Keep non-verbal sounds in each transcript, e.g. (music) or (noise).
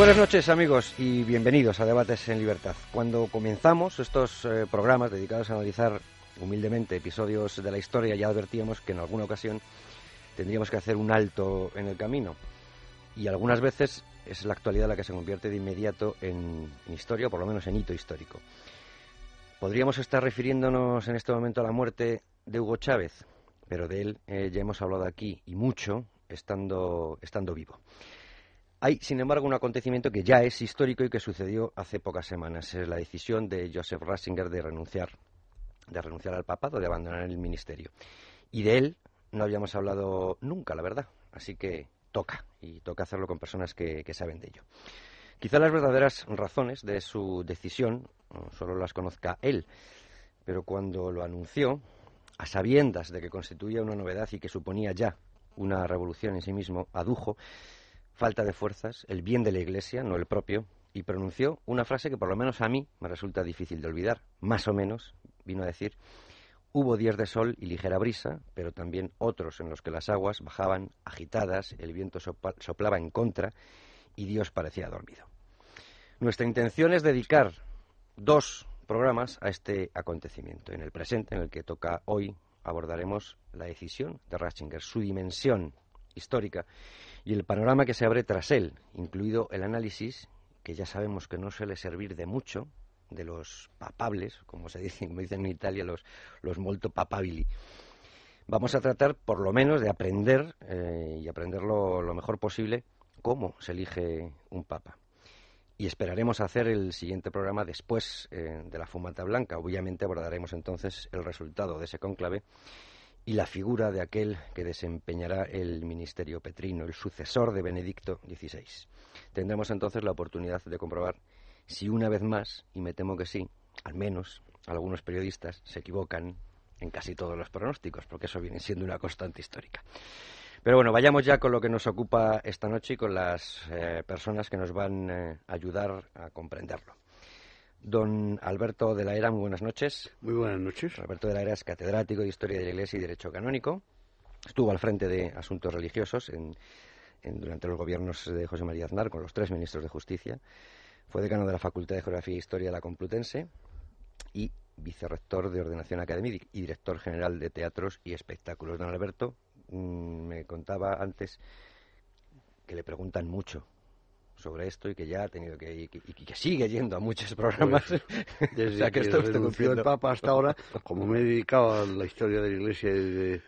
Buenas noches amigos y bienvenidos a Debates en Libertad. Cuando comenzamos estos eh, programas dedicados a analizar humildemente episodios de la historia ya advertíamos que en alguna ocasión tendríamos que hacer un alto en el camino y algunas veces es la actualidad la que se convierte de inmediato en, historia o por lo menos en hito histórico. Podríamos estar refiriéndonos en este momento a la muerte de Hugo Chávez, pero de él eh, ya hemos hablado aquí y mucho estando, estando vivo. Hay, sin embargo, un acontecimiento que ya es histórico y que sucedió hace pocas semanas. Es la decisión de Joseph Ratzinger de renunciar, de renunciar al papado, de abandonar el ministerio. Y de él no habíamos hablado nunca, la verdad. Así que toca, y toca hacerlo con personas que, que saben de ello. Quizá las verdaderas razones de su decisión solo las conozca él, pero cuando lo anunció, a sabiendas de que constituía una novedad y que suponía ya una revolución en sí mismo, adujo falta de fuerzas, el bien de la Iglesia, no el propio, y pronunció una frase que por lo menos a mí me resulta difícil de olvidar, más o menos, vino a decir, hubo días de sol y ligera brisa, pero también otros en los que las aguas bajaban agitadas, el viento soplaba en contra y Dios parecía dormido. Nuestra intención es dedicar dos programas a este acontecimiento. En el presente, en el que toca hoy, abordaremos la decisión de Ratzinger, su dimensión histórica y el panorama que se abre tras él, incluido el análisis, que ya sabemos que no suele servir de mucho, de los papables, como se (laughs) dice, como dicen en Italia, los, los molto papabili. Vamos a tratar, por lo menos, de aprender, eh, y aprenderlo lo mejor posible, cómo se elige un papa. Y esperaremos hacer el siguiente programa después eh, de la fumata blanca. Obviamente abordaremos entonces el resultado de ese cónclave y la figura de aquel que desempeñará el ministerio petrino, el sucesor de Benedicto XVI. Tendremos entonces la oportunidad de comprobar si una vez más, y me temo que sí, al menos algunos periodistas se equivocan en casi todos los pronósticos, porque eso viene siendo una constante histórica. Pero bueno, vayamos ya con lo que nos ocupa esta noche y con las eh, personas que nos van eh, a ayudar a comprenderlo. Don Alberto de la Era, muy buenas noches. Muy buenas noches. Alberto de la Era es catedrático de Historia de la Iglesia y Derecho Canónico. Estuvo al frente de asuntos religiosos en, durante los gobiernos de José María Aznar con los tres ministros de Justicia. Fue decano de la Facultad de Geografía e Historia de la Complutense y vicerrector de Ordenación Académica y director general de Teatros y Espectáculos. Don Alberto mm, me contaba antes que le preguntan mucho sobre esto y que ya ha tenido que y que, y que sigue yendo a muchos programas. Pues, (laughs) desde o sea, que, que renunció el Papa hasta ahora, como me he (laughs) dedicado a la historia de la Iglesia y,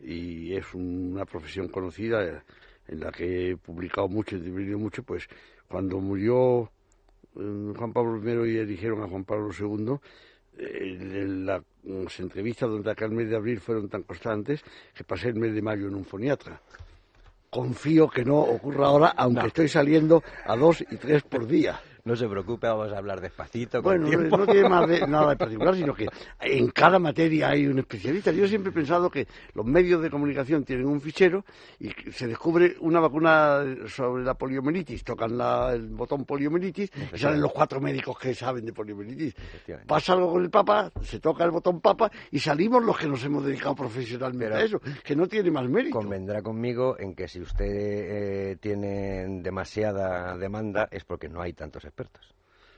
y es una profesión conocida en la que he publicado mucho, he dividido mucho, pues cuando murió eh, Juan Pablo I y eligieron a Juan Pablo II, eh, las entrevistas durante aquel mes de abril fueron tan constantes que pasé el mes de mayo en un foniatra confío que no ocurra ahora, aunque no. estoy saliendo a dos y tres por día. No se preocupe, vamos a hablar despacito. bueno, tiempo. no tiene más de, (laughs) nada de particular, sino que en cada materia hay un especialista. Yo siempre he pensado que los medios de comunicación tienen un fichero y se descubre una vacuna sobre la poliomielitis, tocan la, el botón poliomielitis y salen los cuatro médicos que saben de poliomielitis. Pasa algo con el Papa, se toca el botón Papa y salimos los que nos hemos dedicado profesionalmente Pero a eso, que no tiene más mérito. Convendrá conmigo en que si usted eh, tiene demasiada demanda es porque no hay tantos expertos.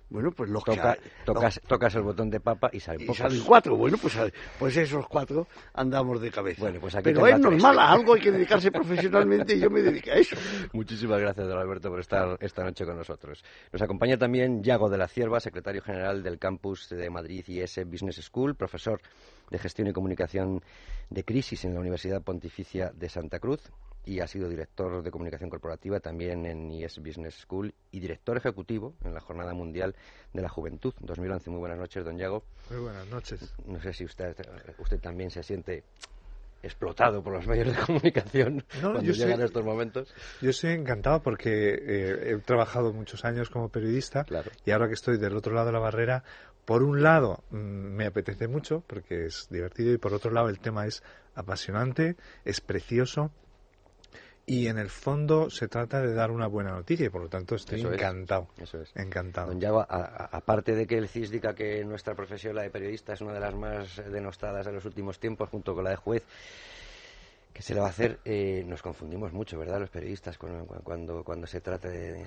Bueno, pues los Toca, que... tocas, el botón de papa y salen y salen cuatro. Bueno, pues, pues esos cuatro andamos de cabeza. Bueno, pues aquí Pero es normal, a algo hay que dedicarse profesionalmente y yo me dediqué a eso. (laughs) Muchísimas gracias, don Alberto, por estar esta noche con nosotros. Nos acompaña también Yago de la Cierva, secretario general del campus de Madrid IS Business School, profesor de Gestión y Comunicación de Crisis en la Universidad Pontificia de Santa Cruz y ha sido director de comunicación corporativa también en IES Business School y director ejecutivo en la Jornada Mundial de la Juventud 2011. Muy buenas noches, don Yago. Muy buenas noches. No sé si usted, usted también se siente explotado por los medios de comunicación cuando llegan estos momentos. Yo estoy encantado porque eh, he trabajado muchos años como periodista y ahora que estoy del otro lado de la barrera, por un lado mm, me apetece mucho porque es divertido y por otro lado el tema es apasionante, es precioso y en el fondo se trata de dar una buena noticia y por lo tanto estoy encantado. eso es. Encantado. Don Yago, aparte de que el CIS diga que nuestra profesión, la de periodista, es una de las más denostadas de los últimos tiempos, junto con la de juez, que se le va a hacer, eh, nos confundimos mucho, ¿verdad?, los periodistas cuando, cuando, se trata de,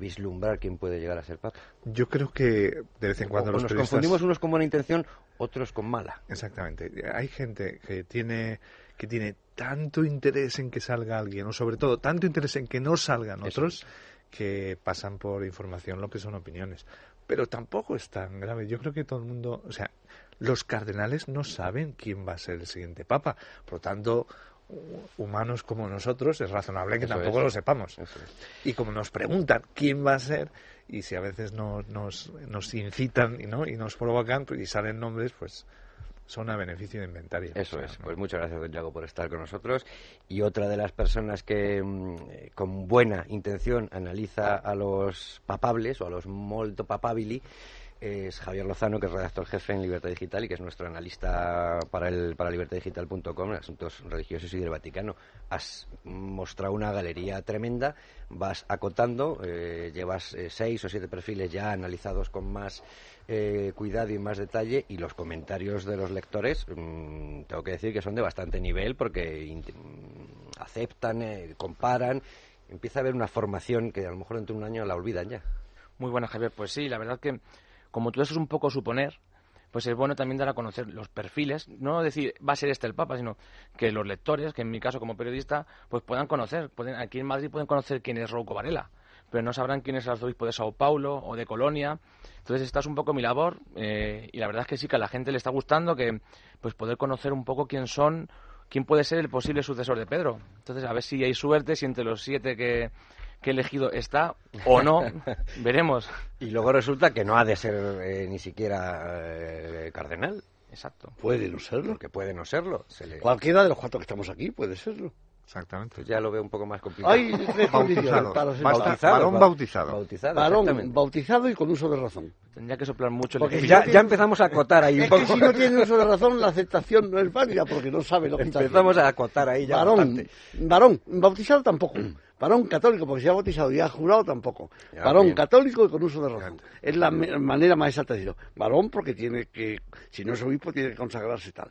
vislumbrar quién puede llegar a ser papa. Yo creo que de vez en cuando los nos confundimos unos con buena intención, otros con mala. Exactamente. Hay gente que tiene que tiene tanto interés en que salga alguien, o sobre todo tanto interés en que no salgan otros, que pasan por información lo que son opiniones. Pero tampoco es tan grave. Yo creo que todo el mundo, o sea, los cardenales no saben quién va a ser el siguiente papa. Por lo tanto, humanos como nosotros es razonable que tampoco lo sepamos. Y como nos preguntan quién va a ser, y si a veces nos, nos, nos incitan y, ¿no? y nos provocan y salen nombres, pues son a beneficio de inventario. Eso es. Pues muchas gracias, don Yago, por estar con nosotros. Y otra de las personas que mm, eh, con buena intención analiza a los papables o a los molto papabili es Javier Lozano, que es redactor jefe en Libertad Digital y que es nuestro analista para el para libertadigital.com en asuntos religiosos y del Vaticano. Has mostrado una galería tremenda, vas acotando, eh, llevas eh, seis o siete perfiles ya analizados con más eh, cuidado y más detalle y los comentarios de los lectores mm, tengo que decir que son de bastante nivel porque aceptan, eh, comparan, empieza a haber una formación que a lo mejor dentro de un año la olvidan ya. Muy buena, Javier. Pues sí, la verdad que como todo eso es un poco suponer, pues es bueno también dar a conocer los perfiles, no decir va a ser este el Papa, sino que los lectores, que en mi caso como periodista, pues puedan conocer. Pueden, aquí en Madrid pueden conocer quién es Rouco Varela, pero no sabrán quién es el arzobispo de Sao Paulo o de Colonia. Entonces esta es un poco mi labor eh, y la verdad es que sí que a la gente le está gustando que pues poder conocer un poco quién son, quién puede ser el posible sucesor de Pedro. Entonces a ver si hay suerte, si entre los siete que, he elegido está o no, (laughs) veremos. Y luego resulta que no ha de ser eh, ni siquiera eh, cardenal. Exacto. Puede no serlo. Que puede no serlo. Cualquiera de los cuatro que estamos aquí puede serlo. Exactamente. Pues ya lo veo un poco más complicado. Hay bautizado. varón bautizado. Bautizado, bautizado y con uso de razón. Tendría que soplar mucho. Porque ya, ya, empezamos a acotar ahí un poco. si no tiene uso de razón, la aceptación no es válida porque no sabe lo que está Empezamos a acotar ahí ya varón, varón, bautizado tampoco. Varón católico, porque se ha bautizado y ha jurado tampoco. varón católico y con uso de razón. Es la manera más exacta de decirlo. Varón porque tiene que, si no es obispo, tiene que consagrarse tal.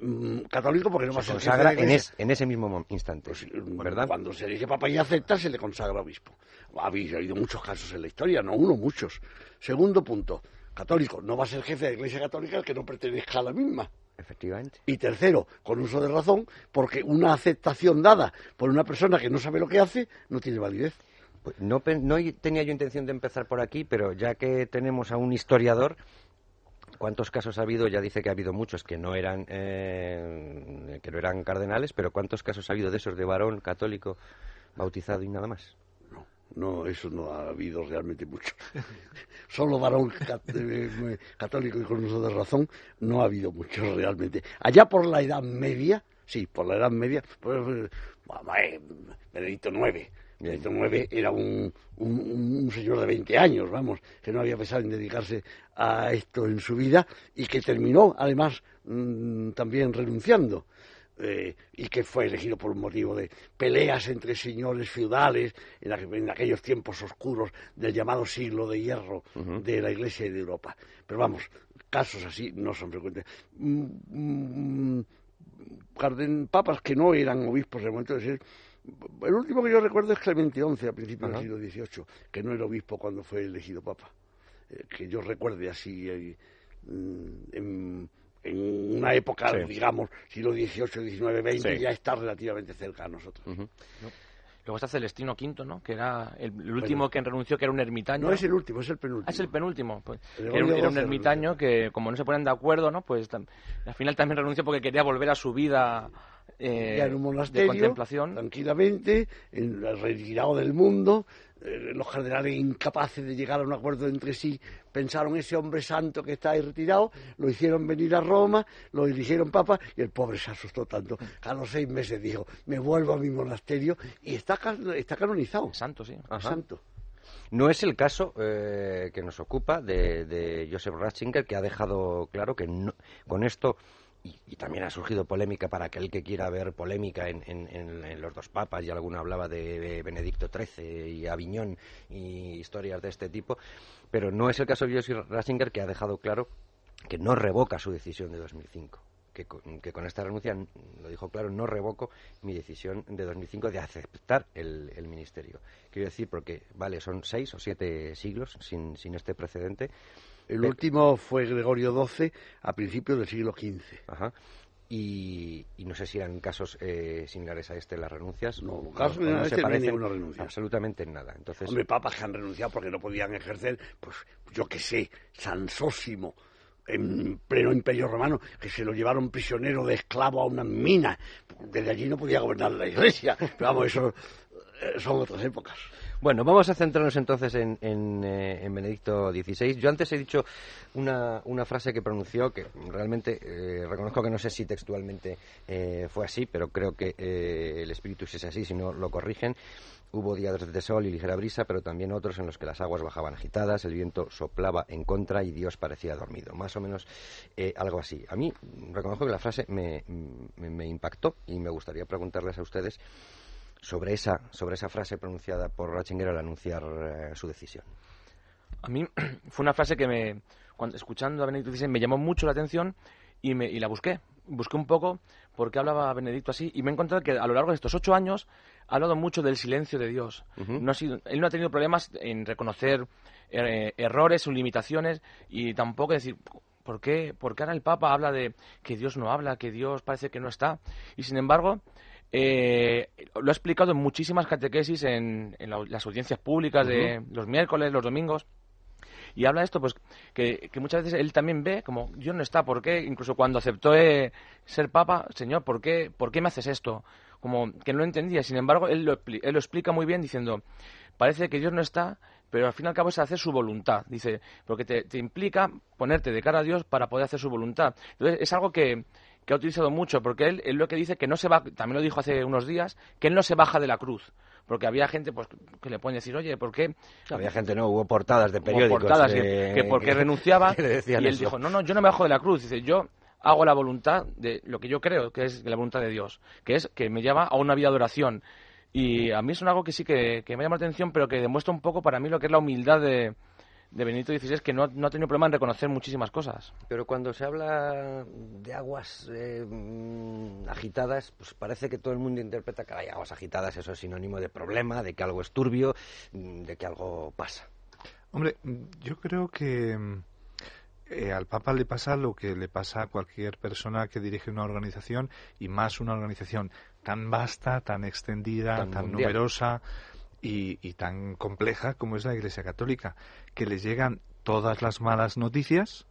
Mm, católico porque no se va a consagra en, en, ese mismo instante, pues, ¿verdad? Cuando se dice papa y acepta, se le consagra obispo. Ha habido muchos casos en la historia, no uno, muchos. Segundo punto, católico, no va a ser jefe de la Iglesia Católica el que no pertenezca a la misma. Efectivamente. Y tercero, con uso de razón, porque una aceptación dada por una persona que no sabe lo que hace no tiene validez. Pues no, no tenía yo intención de empezar por aquí, pero ya que tenemos a un historiador, ¿Cuántos casos ha habido? Ya dice que ha habido muchos que no eran eh, que no eran cardenales, pero ¿cuántos casos ha habido de esos de varón católico bautizado y nada más? No, eso no ha habido realmente mucho. (laughs) Solo varón eh, católico y con uso de razón no ha habido mucho realmente. Allá por la Edad Media, sí, por la Edad Media, pues, eh, Benedicto IX Benedicto IX era un, un, señor de 20 años, vamos, que no había pensado en dedicarse a esto en su vida y que terminó, además, mm, también renunciando. Eh, y que fue elegido por un motivo de peleas entre señores feudales en, aquellos tiempos oscuros del llamado siglo de hierro de la Iglesia y de Europa. Pero vamos, casos así no son frecuentes. Mm, mm, papas que no eran obispos en el momento de ser el último que yo recuerdo es Clemente XI a principios del siglo XVIII, que no era obispo cuando fue elegido papa. Eh, que yo recuerde así eh, en, una época, digamos, siglo XVIII, XIX, XX, ya está relativamente cerca a nosotros. Luego está Celestino V, ¿no? Que era el, último que renunció, que era un ermitaño. No es el último, es el penúltimo. Ah, es el penúltimo. Pues, era, un, ermitaño que, como no se ponen de acuerdo, ¿no? Pues al final también renunció porque quería volver a su vida eh, en un monasterio, de contemplación. tranquilamente, en, retirado del mundo, eh, los cardenales incapaces de llegar a un acuerdo entre sí, pensaron ese hombre santo que está ahí retirado, lo hicieron venir a Roma, lo eligieron papa y el pobre se asustó tanto. A los seis meses dijo, me vuelvo a mi monasterio y está, está canonizado. Santo, sí. Santo. No es el caso eh, que nos ocupa de, de Joseph Ratzinger, que ha dejado claro que con esto y, también ha surgido polémica para aquel que quiera ver polémica en, los dos papas, y alguno hablaba de Benedicto XIII y Aviñón y historias de este tipo, pero no es el caso de Joseph Ratzinger que ha dejado claro que no revoca su decisión de 2005. Que con, esta renuncia, lo dijo claro, no revoco mi decisión de 2005 de aceptar el, ministerio. Quiero decir, porque, vale, son seis o siete siglos sin, sin este precedente, el último fue Gregorio XII a principios del siglo XV. Ajá. Y, no sé si eran casos eh, similares a este las renuncias. No, casos no, este no hay renuncia. Absolutamente en nada. Entonces... Hombre, papas que han renunciado porque no podían ejercer, pues yo qué sé, San Sósimo, en pleno imperio romano, que se lo llevaron prisionero de esclavo a una mina. Desde allí no podía gobernar la iglesia. Pero vamos, eso eh, son otras épocas. Bueno, vamos a centrarnos entonces en, eh, Benedicto XVI. Yo antes he dicho una, frase que pronunció que realmente eh, reconozco que no sé si textualmente eh, fue así, pero creo que el espíritu es así, si no lo corrigen. Hubo días de sol y ligera brisa, pero también otros en los que las aguas bajaban agitadas, el viento soplaba en contra y Dios parecía dormido. Más o menos algo así. A mí reconozco que la frase me, me impactó y me gustaría preguntarles a ustedes sobre esa, sobre esa frase pronunciada por Ratzinger al anunciar eh, su decisión. A mí (clears throat) fue una frase que me, cuando, escuchando a Benedicto XVI me llamó mucho la atención y, me, y la busqué. Busqué un poco por qué hablaba Benedicto así y me he encontrado que a lo largo de estos ocho años ha hablado mucho del silencio de Dios. no ha sido, él no ha tenido problemas en reconocer eh, errores o limitaciones y tampoco decir, ¿por qué, ¿por qué ahora el Papa habla de que Dios no habla, que Dios parece que no está? Y sin embargo, eh, lo ha explicado en muchísimas catequesis en, las audiencias públicas de los miércoles, los domingos. Y habla de esto, pues, que, muchas veces él también ve como, Dios no está, ¿por qué? Incluso cuando aceptó eh, ser papa, Señor, ¿por qué, ¿por qué me haces esto? Como que no lo entendía. Sin embargo, él lo, él lo explica muy bien diciendo, parece que Dios no está, pero al fin y al cabo es hacer su voluntad. Dice, porque te, te implica ponerte de cara a Dios para poder hacer su voluntad. Entonces, es algo que, que ha utilizado mucho, porque él, él lo que dice que no se va, también lo dijo hace unos días, que él no se baja de la cruz porque había gente pues que le pueden decir oye por qué había gente no hubo portadas de periódicos portadas que, porque (laughs) renunciaba y él dijo no no yo no me bajo de la cruz dice yo hago la voluntad de lo que yo creo que es la voluntad de Dios que es que me lleva a una vida de oración y a mí es algo que sí que, que me llama la atención pero que demuestra un poco para mí lo que es la humildad de, de Benito XVI que no, ha tenido problema en reconocer muchísimas cosas. Pero cuando se habla de aguas eh, agitadas, pues parece que todo el mundo interpreta que hay aguas agitadas, eso es sinónimo de problema, de que algo es turbio, de que algo pasa. Hombre, yo creo que eh, al Papa le pasa lo que le pasa a cualquier persona que dirige una organización y más una organización tan vasta, tan extendida, tan numerosa y, tan compleja como es la Iglesia Católica, que les llegan todas las malas noticias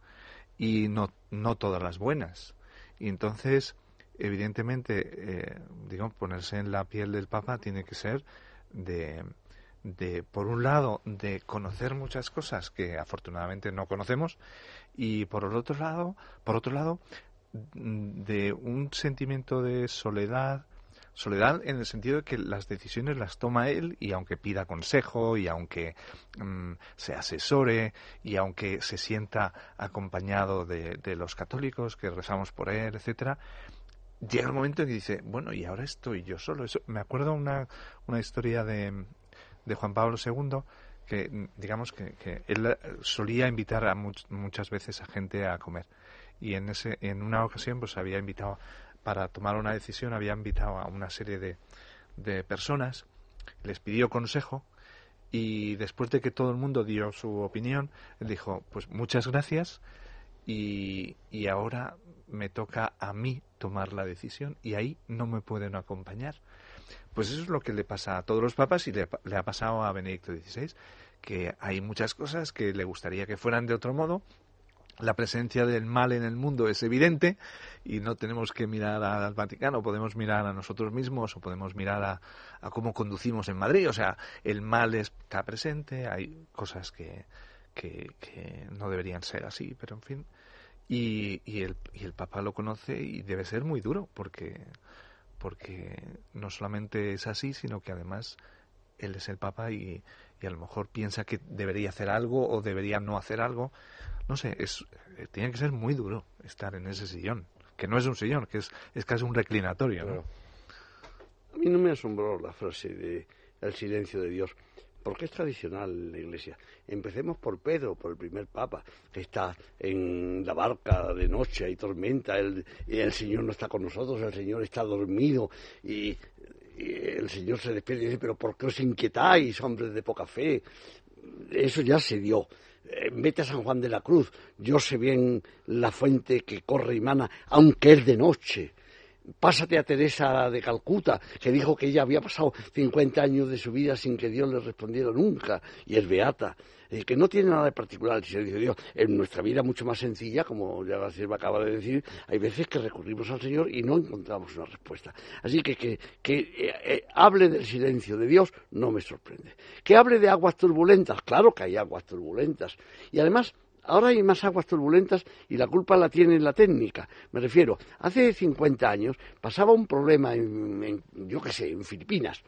y no, no todas las buenas. Y entonces, evidentemente, eh, digo, ponerse en la piel del Papa tiene que ser de, de, por un lado, de conocer muchas cosas que afortunadamente no conocemos y por otro lado, por otro lado, de un sentimiento de soledad, Soledad en el sentido de que las decisiones las toma él y aunque pida consejo y aunque mm, se asesore y aunque se sienta acompañado de, los católicos que rezamos por él, etcétera, llega el momento en que dice, bueno, y ahora estoy yo solo. Me acuerdo una, una historia de, de Juan Pablo II que digamos que, él solía invitar a muchas veces a gente a comer y en ese en una ocasión pues había invitado para tomar una decisión había invitado a una serie de, de personas, les pidió consejo y después de que todo el mundo dio su opinión, él dijo, pues muchas gracias y, y ahora me toca a mí tomar la decisión y ahí no me pueden acompañar. Pues eso es lo que le pasa a todos los papas y le, le, ha pasado a Benedicto XVI, que hay muchas cosas que le gustaría que fueran de otro modo la presencia del mal en el mundo es evidente y no tenemos que mirar al Vaticano, podemos mirar a nosotros mismos o podemos mirar a, cómo conducimos en Madrid. O sea, el mal está presente, hay cosas que, que, no deberían ser así, pero en fin. Y, y, el, y el Papa lo conoce y debe ser muy duro porque, porque no solamente es así, sino que además él es el Papa y, y a lo mejor piensa que debería hacer algo o debería no hacer algo no sé, es, eh, tiene que ser muy duro estar en ese sillón, que no es un sillón, que es, es casi un reclinatorio. A mí no me asombró la frase de el silencio de Dios, porque es tradicional la Iglesia. Empecemos por Pedro, por el primer Papa, que está en la barca de noche, hay tormenta, el, el Señor no está con nosotros, el Señor está dormido y, el Señor se despide y dice, pero ¿por qué os inquietáis, hombres de poca fe? Eso ya se dio. Eh, vete a San Juan de la Cruz, yo sé bien la fuente que corre y mana, aunque es de noche. Pásate a Teresa de Calcuta, que dijo que ella había pasado 50 años de su vida sin que Dios le respondiera nunca, y es beata. Eh, que no tiene nada de particular el servicio de Dios. En nuestra vida mucho más sencilla, como ya la sierva acaba de decir, hay veces que recurrimos al Señor y no encontramos una respuesta. Así que que, eh, eh, hable del silencio de Dios no me sorprende. Que hable de aguas turbulentas, claro que hay aguas turbulentas. Y además, Ahora hay más aguas turbulentas y la culpa la tiene la técnica. Me refiero, hace 50 años pasaba un problema en, yo qué sé, en Filipinas.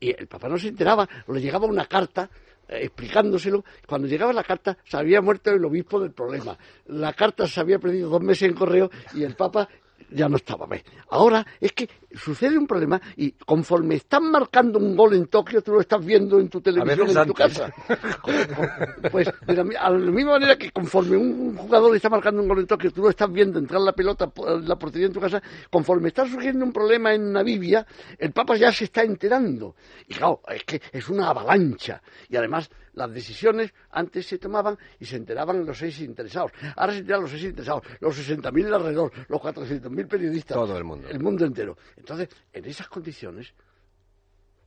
Y el papá no se enteraba, le llegaba una carta explicándoselo. Cuando llegaba la carta, se había muerto el obispo del problema. La carta se había perdido dos meses en correo y el Papa ya no estaba. Ahora es que sucede un problema y conforme están marcando un gol en Tokio, tú lo estás viendo en tu televisión, en tu casa. (laughs) pues de la, a la misma manera que conforme un jugador está marcando un gol en Tokio, tú lo estás viendo entrar la pelota la portería en tu casa, conforme está surgiendo un problema en Namibia, el Papa ya se está enterando. Y claro, es que es una avalancha. Y además las decisiones antes se tomaban y se enteraban los seis interesados. Ahora se enteran los seis interesados, los 60.000 alrededor, los 400.000 periodistas. Todo el mundo. El mundo entero. Entonces, en esas condiciones,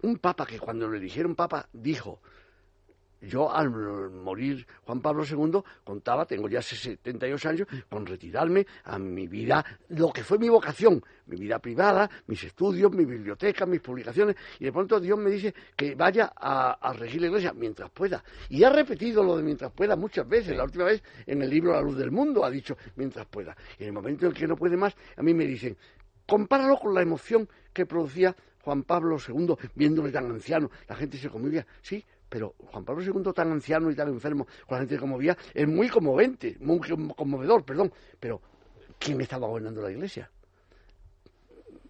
un papa que cuando lo eligieron papa dijo, yo al morir Juan Pablo II contaba, tengo ya 78 años, con retirarme a mi vida, lo que fue mi vocación, mi vida privada, mis estudios, mi biblioteca, mis publicaciones, y de pronto Dios me dice que vaya a, regir la iglesia mientras pueda. Y ha repetido lo de mientras pueda muchas veces, la última vez en el libro La luz del mundo ha dicho mientras pueda. Y en el momento en que no puede más, a mí me dicen, compáralo con la emoción que producía Juan Pablo II viéndole tan anciano. La gente se conmovía, sí, pero Juan Pablo II tan anciano y tan enfermo, con la gente que conmovía, es muy conmovente, muy conmovedor, perdón. Pero, ¿quién estaba gobernando la Iglesia?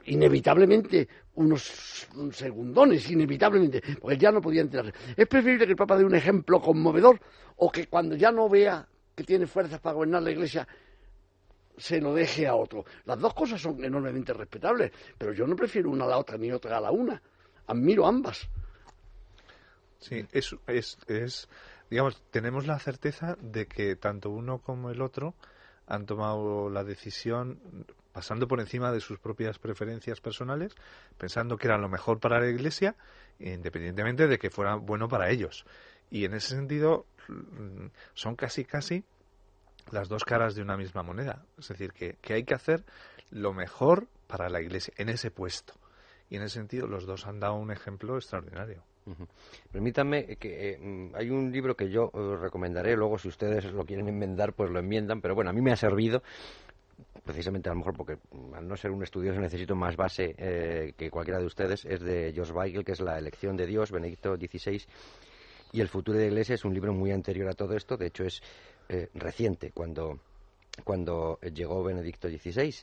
Inevitablemente, unos segundones, inevitablemente, porque ya no podía enterarse. Es preferible que el Papa dé un ejemplo conmovedor o que cuando ya no vea que tiene fuerzas para gobernar la Iglesia, se lo deje a otro. Las dos cosas son enormemente respetables, pero yo no prefiero una a la otra ni otra a la una. Admiro ambas. Sí, es, es, digamos, tenemos la certeza de que tanto uno como el otro han tomado la decisión pasando por encima de sus propias preferencias personales, pensando que era lo mejor para la Iglesia, independientemente de que fuera bueno para ellos. Y en ese sentido mm, son casi, casi las dos caras de una misma moneda. Es decir, que, que hay que hacer lo mejor para la Iglesia en ese puesto. Y en ese sentido los dos han dado un ejemplo extraordinario. Permítanme que eh, mm, hay un libro que yo eh, recomendaré, luego si ustedes lo quieren enmendar, pues lo enmiendan, pero bueno, a mí me ha servido precisamente a lo mejor porque mm, al no ser un estudioso necesito más base eh, que cualquiera de ustedes, es de George Weigel, que es La elección de Dios, Benedicto XVI, y El futuro de la Iglesia es un libro muy anterior a todo esto, de hecho es reciente, cuando, cuando llegó Benedicto XVI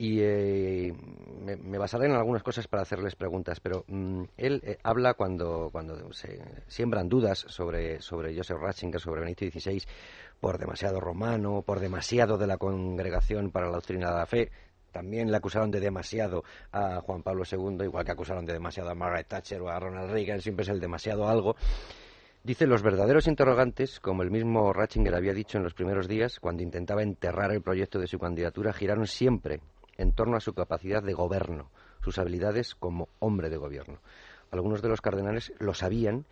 y eh, me, basaré en algunas cosas para hacerles preguntas, pero mm, él eh, habla cuando, cuando se siembran dudas sobre, sobre Joseph Ratzinger, sobre Benito XVI, por demasiado romano, por demasiado de la congregación para la doctrina de la fe. También le acusaron de demasiado a Juan Pablo II, igual que acusaron de demasiado a Margaret Thatcher o a Ronald Reagan, siempre es el demasiado algo. Dice, los verdaderos interrogantes, como el mismo Ratzinger había dicho en los primeros días, cuando intentaba enterrar el proyecto de su candidatura, giraron siempre en torno a su capacidad de gobierno, sus habilidades como hombre de gobierno. Algunos de los cardenales lo sabían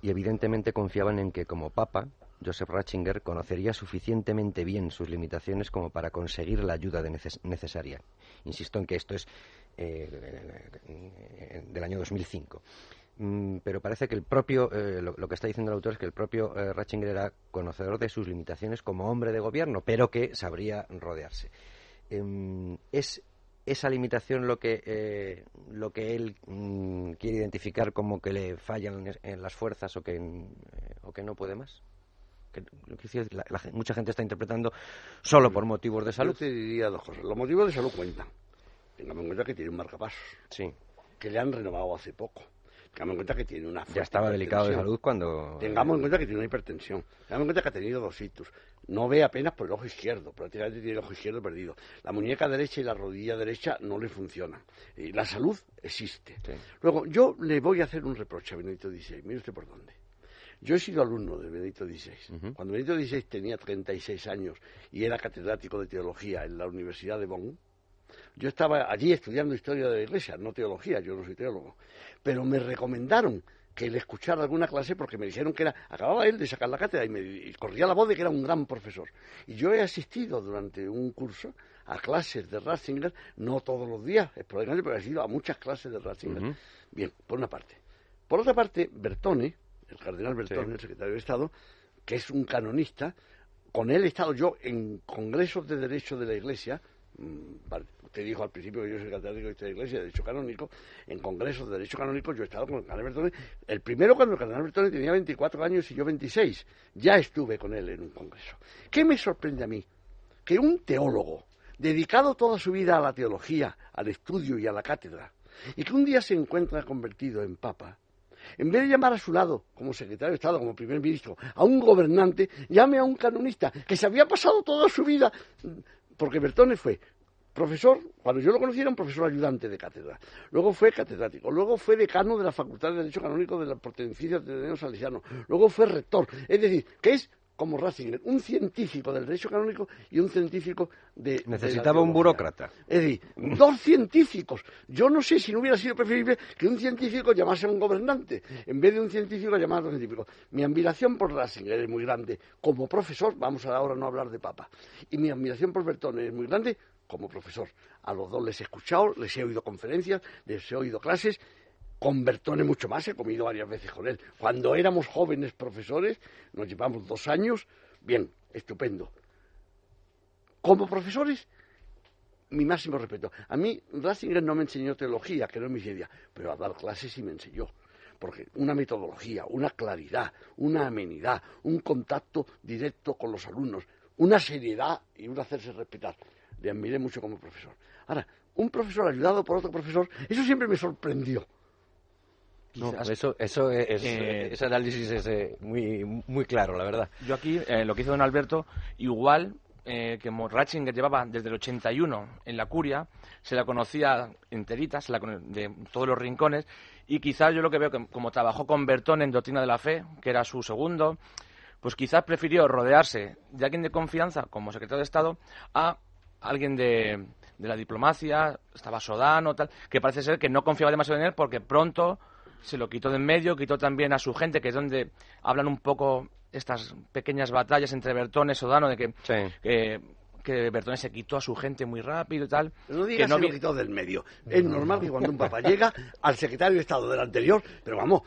y evidentemente confiaban en que como papa Joseph Ratzinger, conocería suficientemente bien sus limitaciones como para conseguir la ayuda necesaria. Insisto en que esto es eh, del año 2005. Mm, pero parece que el propio, eh, lo, que está diciendo el autor es que el propio eh, Ratzinger era conocedor de sus limitaciones como hombre de gobierno, pero que sabría rodearse. Em, es esa limitación lo que eh, lo que él mm, quiere identificar como que le fallan en, las fuerzas o que o que no puede más que, mucha gente está interpretando solo por motivos de salud. Yo te diría dos cosas. Los motivos de salud cuentan. Tengamos en cuenta que tiene un marcapasos. Sí. Que le han renovado hace poco Tengamos en cuenta que tiene una Ya estaba delicado de salud cuando... Tengamos en cuenta que tiene una hipertensión. Tengamos en cuenta que ha tenido dos hitos. No ve apenas por el ojo izquierdo. Prácticamente tiene el ojo izquierdo perdido. La muñeca derecha y la rodilla derecha no le funcionan. Y la salud existe. Luego, yo le voy a hacer un reproche a Benedicto XVI. Mire usted por dónde. Yo he sido alumno de Benedicto XVI. Cuando Benedicto XVI tenía 36 años y era catedrático de teología en la Universidad de Bonn, yo estaba allí estudiando historia de la Iglesia, no teología, yo no soy teólogo, pero me recomendaron que le escuchara alguna clase porque me dijeron que era, acababa él de sacar la cátedra y, me, corría la voz de que era un gran profesor. Y yo he asistido durante un curso a clases de Ratzinger, no todos los días, esporádicamente, pero he asistido a muchas clases de Ratzinger. Bien, por una parte. Por otra parte, Bertone, el cardenal Bertone, el secretario de Estado, que es un canonista, con él he estado yo en congresos de derecho de la Iglesia, usted dijo al principio que yo soy catedrático de esta iglesia de derecho canónico, en congresos de derecho canónico yo he estado con el cardenal Bertone, el primero cuando el cardenal Bertone tenía 24 años y yo 26, ya estuve con él en un congreso. ¿Qué me sorprende a mí? Que un teólogo, dedicado toda su vida a la teología, al estudio y a la cátedra, y que un día se encuentra convertido en papa, en vez de llamar a su lado, como secretario de Estado, como primer ministro, a un gobernante, llame a un canonista que se había pasado toda su vida, porque Bertone fue profesor, cuando yo lo conocí era un profesor ayudante de cátedra, luego fue catedrático, luego fue decano de la Facultad de Derecho Canónico de la Pontificia de Salesiano, luego fue rector, es decir, que es como Ratzinger, un científico del derecho canónico y un científico de... Necesitaba un burócrata. Es decir, dos científicos. Yo no sé si no hubiera sido preferible que un científico llamase a un gobernante, en vez de un científico llamar a otro científico. Mi admiración por Ratzinger es muy grande. Como profesor, vamos a ahora no hablar de papa, y mi admiración por Bertone es muy grande como profesor. A los dos les he escuchado, les he oído conferencias, les he oído clases con Bertone mucho más, he comido varias veces con él. Cuando éramos jóvenes profesores, nos llevamos dos años, bien, estupendo. Como profesores, mi máximo respeto. A mí Ratzinger no me enseñó teología, que no es mi idea, pero a dar clases sí me enseñó. Porque una metodología, una claridad, una amenidad, un contacto directo con los alumnos, una seriedad y un hacerse respetar. Le admiré mucho como profesor. Ahora, un profesor ayudado por otro profesor, eso siempre me sorprendió. No, eso, eso es, eh, ese análisis es eh, muy, muy claro, la verdad. Yo aquí, eh, lo que hizo don Alberto, igual que Ratzinger llevaba desde el 81 en la curia, se la conocía enterita, se la de todos los rincones, y quizás yo lo que veo que como trabajó con Bertón en Doctrina de la Fe, que era su segundo, pues quizás prefirió rodearse de alguien de confianza como secretario de Estado a alguien de, de la diplomacia, estaba Sodano, tal, que parece ser que no confiaba demasiado en él porque pronto se lo quitó de en medio, quitó también a su gente, que es donde hablan un poco estas pequeñas batallas entre Bertone y Sodano, de que, que, Bertone se quitó a su gente muy rápido y tal. No digas que no se lo quitó del medio. Es normal que cuando un papa llega al secretario de Estado del anterior, pero vamos,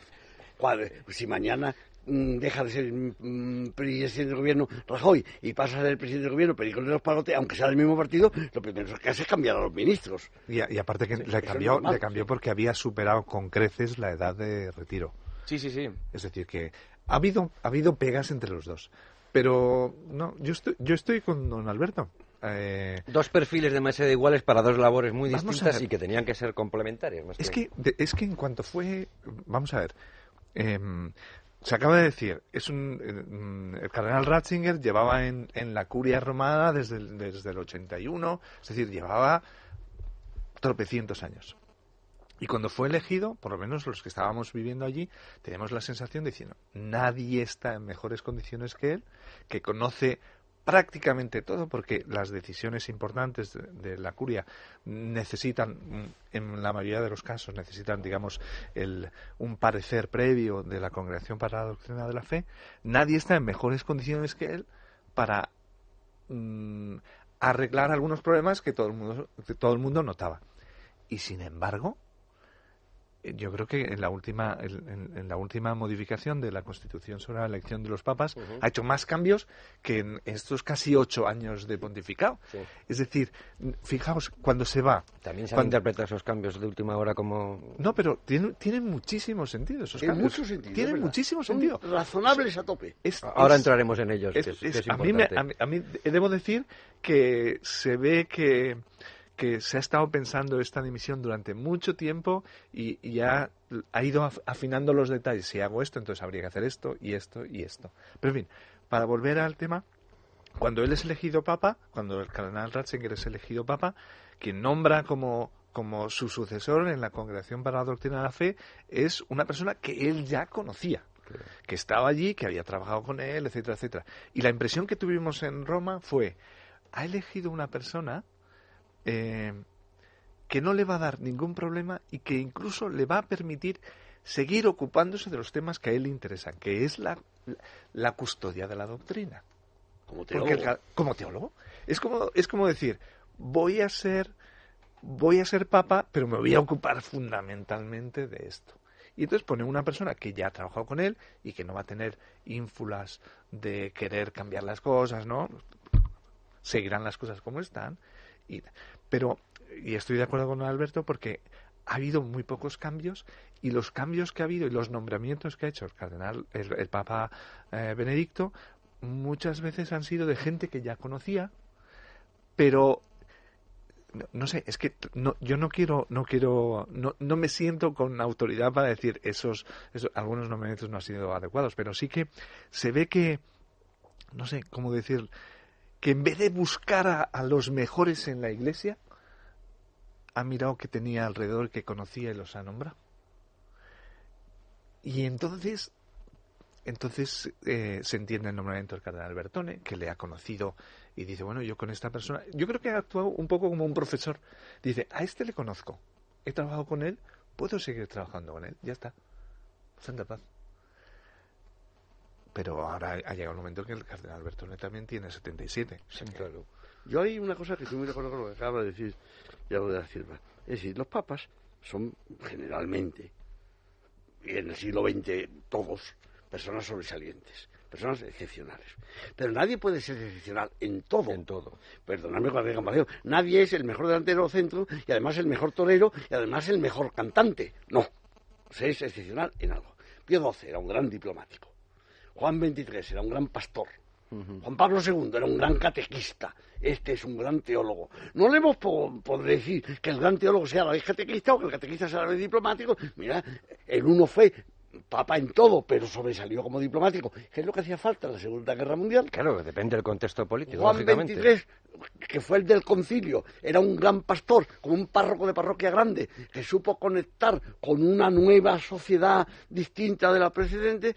si mañana deja de ser mm, presidente del gobierno Rajoy y pasa a ser presidente del gobierno Perico de los Palotes, aunque sea del mismo partido, lo primero que hace es cambiar a los ministros. Y, aparte que le, cambió, le cambió porque había superado con creces la edad de retiro. Sí, sí, sí. Es decir, que ha habido, ha habido pegas entre los dos. Pero no, yo estoy, yo estoy con don Alberto. Eh, dos perfiles de de iguales para dos labores muy distintas y que tenían que ser complementarias. es, que... es que en cuanto fue. Vamos a ver. Eh, se acaba de decir, es un, eh, el cardenal Ratzinger llevaba en, en la curia romana desde el, desde el 81, es decir, llevaba tropecientos años. Y cuando fue elegido, por lo menos los que estábamos viviendo allí, tenemos la sensación de diciendo, nadie está en mejores condiciones que él, que conoce prácticamente todo, porque las decisiones importantes de, la curia necesitan, en la mayoría de los casos, necesitan, digamos, el, un parecer previo de la Congregación para la Doctrina de la Fe, nadie está en mejores condiciones que él para mm, arreglar algunos problemas que todo el mundo, que todo el mundo notaba. Y sin embargo, yo creo que en la última en, la última modificación de la Constitución sobre la elección de los papas ha hecho más cambios que en estos casi ocho años de pontificado. Es decir, fijaos, cuando se va... También se han interpretado esos cambios de última hora como... No, pero tienen, tienen muchísimo sentido esos cambios. Mucho sentido, tienen muchísimo sentido. razonables a tope. Ahora entraremos en ellos. a, mí a mí debo decir que se ve que que se ha estado pensando esta dimisión durante mucho tiempo y, ya ha ido afinando los detalles. Si hago esto, entonces habría que hacer esto y esto y esto. Pero en fin, para volver al tema, cuando él es elegido papa, cuando el cardenal Ratzinger es elegido papa, quien nombra como, como su sucesor en la Congregación para la Doctrina de la Fe es una persona que él ya conocía que estaba allí, que había trabajado con él, etcétera, etcétera. Y la impresión que tuvimos en Roma fue, ha elegido una persona eh, que no le va a dar ningún problema y que incluso le va a permitir seguir ocupándose de los temas que a él le interesan, que es la, la custodia de la doctrina. Como teólogo. como teólogo. Es como, es como decir, voy a ser voy a ser papa, pero me voy a ocupar fundamentalmente de esto. Y entonces pone una persona que ya ha trabajado con él y que no va a tener ínfulas de querer cambiar las cosas, ¿no? Seguirán las cosas como están. Y, pero, y estoy de acuerdo con Alberto porque ha habido muy pocos cambios y los cambios que ha habido y los nombramientos que ha hecho el cardenal, el, Papa eh, Benedicto, muchas veces han sido de gente que ya conocía, pero no, sé, es que no, yo no quiero, no quiero, no, no me siento con autoridad para decir esos, esos, algunos nombramientos no han sido adecuados, pero sí que se ve que, no sé, cómo decir, que en vez de buscar a, los mejores en la iglesia, ha mirado que tenía alrededor que conocía y los ha nombrado. Y entonces, entonces eh, se entiende el nombramiento del cardenal Bertone, que le ha conocido y dice, bueno, yo con esta persona, yo creo que ha actuado un poco como un profesor. Dice, a este le conozco, he trabajado con él, puedo seguir trabajando con él, ya está. Santa paz. Pero ahora ha llegado el momento que el cardenal Bertone también tiene 77. Sí, claro. Yo hay una cosa que estoy muy de acuerdo con lo que acaba de decir ya lo de la sierva. Es decir, los papas son generalmente, y en el siglo XX todos, personas sobresalientes, personas excepcionales. Pero nadie puede ser excepcional en todo. En todo. Perdóname con la Nadie es el mejor delantero centro y además el mejor torero y además el mejor cantante. No. Se es excepcional en algo. Pío XII era un gran diplomático. Juan XXIII era un gran pastor. Juan Pablo II era un gran catequista. Este es un gran teólogo. No le hemos por, decir que el gran teólogo sea la vez catequista o que el catequista sea la vez diplomático. Mira, el uno fue papa en todo, pero sobresalió como diplomático, ¿Qué es lo que hacía falta en la Segunda Guerra Mundial. Claro, depende del contexto político. Juan XXIII, que fue el del concilio, era un gran pastor, como un párroco de parroquia grande, que supo conectar con una nueva sociedad distinta de la precedente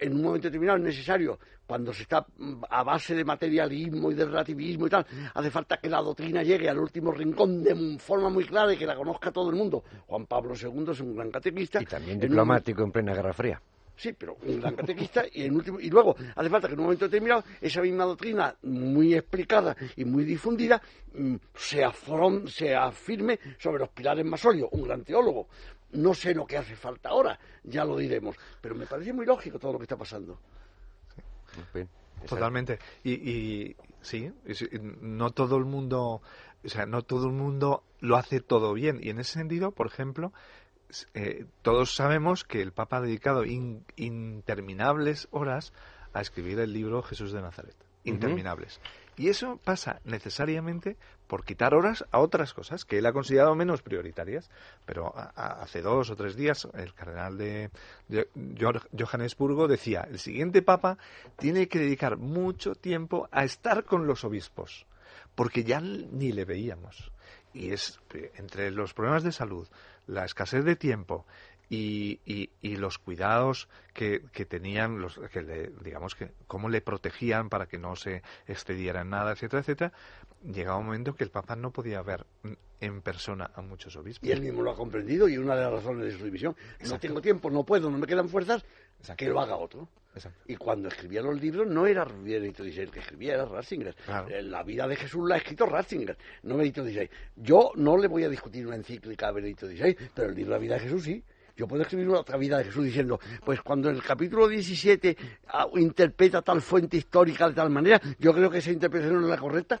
en un momento determinado es necesario, cuando se está mm, a base de materialismo y de relativismo y tal, hace falta que la doctrina llegue al último rincón de forma muy clara y que la conozca todo el mundo. Juan Pablo II es un gran catequista. Y también diplomático en, plena Guerra Fría. Sí, pero un gran catequista y, en último, y luego hace falta que en un momento determinado esa misma doctrina muy explicada y muy difundida mm, sea, sea firme sobre los pilares más sólidos. Un gran teólogo, no sé lo que hace falta ahora, ya lo diremos, pero me parece muy lógico todo lo que está pasando. Totalmente. Y, y sí, no todo el mundo, o sea, no todo el mundo lo hace todo bien. Y en ese sentido, por ejemplo, eh, todos sabemos que el Papa ha dedicado interminables horas a escribir el libro Jesús de Nazaret. Interminables. Y eso pasa necesariamente por quitar horas a otras cosas que él ha considerado menos prioritarias. Pero hace dos o tres días el cardenal de, Johannesburgo decía, el siguiente papa tiene que dedicar mucho tiempo a estar con los obispos, porque ya ni le veíamos. Y es entre los problemas de salud, la escasez de tiempo y, y, los cuidados que, que tenían, los, que le, digamos que cómo le protegían para que no se excediera en nada, etcétera, etcétera, llegaba un momento que el Papa no podía ver en persona a muchos obispos. Y él mismo lo ha comprendido y una de las razones de su división, no tengo tiempo, no puedo, no me quedan fuerzas, que lo haga otro. Y cuando escribía los libros no era Benedicto XVI el que escribía, era Ratzinger. Eh, la vida de Jesús la ha escrito Ratzinger, no Benedicto XVI. Yo no le voy a discutir una encíclica a Benedicto XVI, pero el libro La vida de Jesús sí. Yo puedo escribir otra vida de Jesús diciendo, pues cuando en el capítulo 17 ah, interpreta tal fuente histórica de tal manera, yo creo que esa interpretación no es la correcta.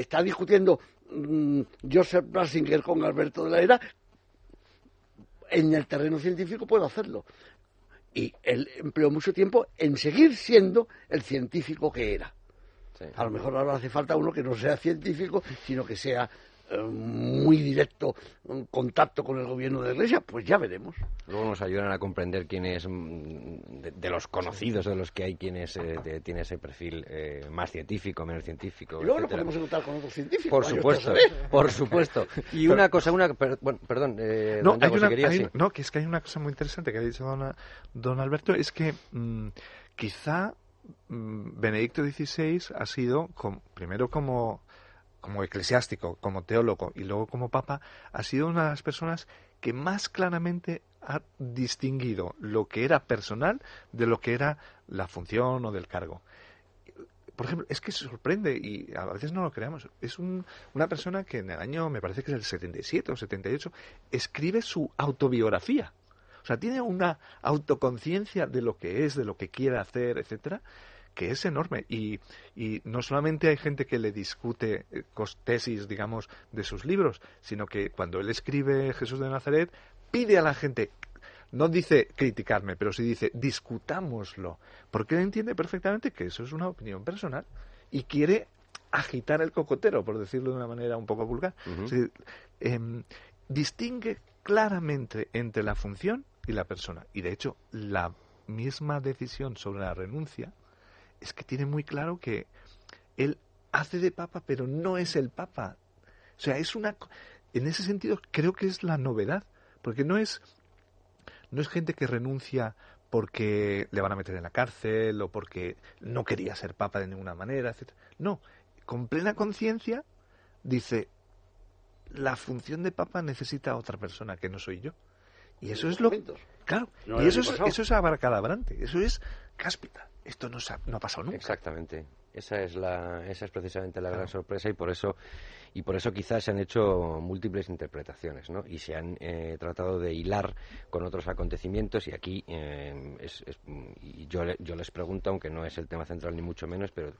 Está discutiendo mm, Joseph Ratzinger con Alberto de la Era. En el terreno científico puedo hacerlo. Y él empleó mucho tiempo en seguir siendo el científico que era. A lo mejor ahora hace falta uno que no sea científico, sino que sea muy directo contacto con el gobierno de la Iglesia, pues ya veremos. Luego nos ayudan a comprender quién es, mm, de, los conocidos, de los que hay, quién es, eh, tiene ese perfil eh, más científico, menos científico. Y luego lo podemos encontrar con otros científicos. Por supuesto, por supuesto. (laughs) Y una cosa, una, bueno, perdón, no, no, que es que hay una cosa muy interesante que ha dicho don, don Alberto, es que mm, quizá mm, Benedicto XVI ha sido, primero como como eclesiástico, como teólogo y luego como papa, ha sido una de las personas que más claramente ha distinguido lo que era personal de lo que era la función o del cargo. Por ejemplo, es que sorprende y a veces no lo creamos. Es una persona que en el año, me parece que es el 77 o 78, escribe su autobiografía. O sea, tiene una autoconciencia de lo que es, de lo que quiere hacer, etcétera, que es enorme. Y, y no solamente hay gente que le discute eh, tesis, digamos, de sus libros, sino que cuando él escribe Jesús de Nazaret, pide a la gente, no dice criticarme, pero sí dice discutámoslo, porque él entiende perfectamente que eso es una opinión personal y quiere agitar el cocotero, por decirlo de una manera un poco vulgar. Em, distingue claramente entre la función y la persona. Y de hecho, la misma decisión sobre la renuncia es que tiene muy claro que él hace de papa, pero no es el papa. O sea, es una. En ese sentido, creo que es la novedad, porque no es. No es gente que renuncia porque le van a meter en la cárcel o porque no quería ser papa de ninguna manera, etc. No, con plena conciencia dice, la función de papa necesita a otra persona que no soy yo. Y eso es lo... Claro, y eso es, eso es abarcadabrante, eso es cáspita esto no, no ha pasado nunca. Exactamente. Esa es, la, esa es precisamente la gran sorpresa y por eso y por eso quizás se han hecho múltiples interpretaciones ¿no? y se han eh, tratado de hilar con otros acontecimientos y aquí eh, es, y yo, yo les pregunto, aunque no es el tema central ni mucho menos, pero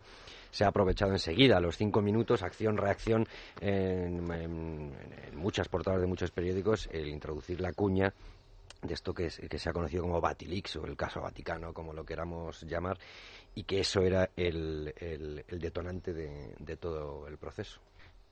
se ha aprovechado enseguida, a los cinco minutos, acción-reacción en, en, muchas portadas de muchos periódicos, el introducir la cuña de esto que, que, se ha conocido como Batilix o el caso Vaticano, como lo queramos llamar, y que eso era el, detonante de, todo el proceso.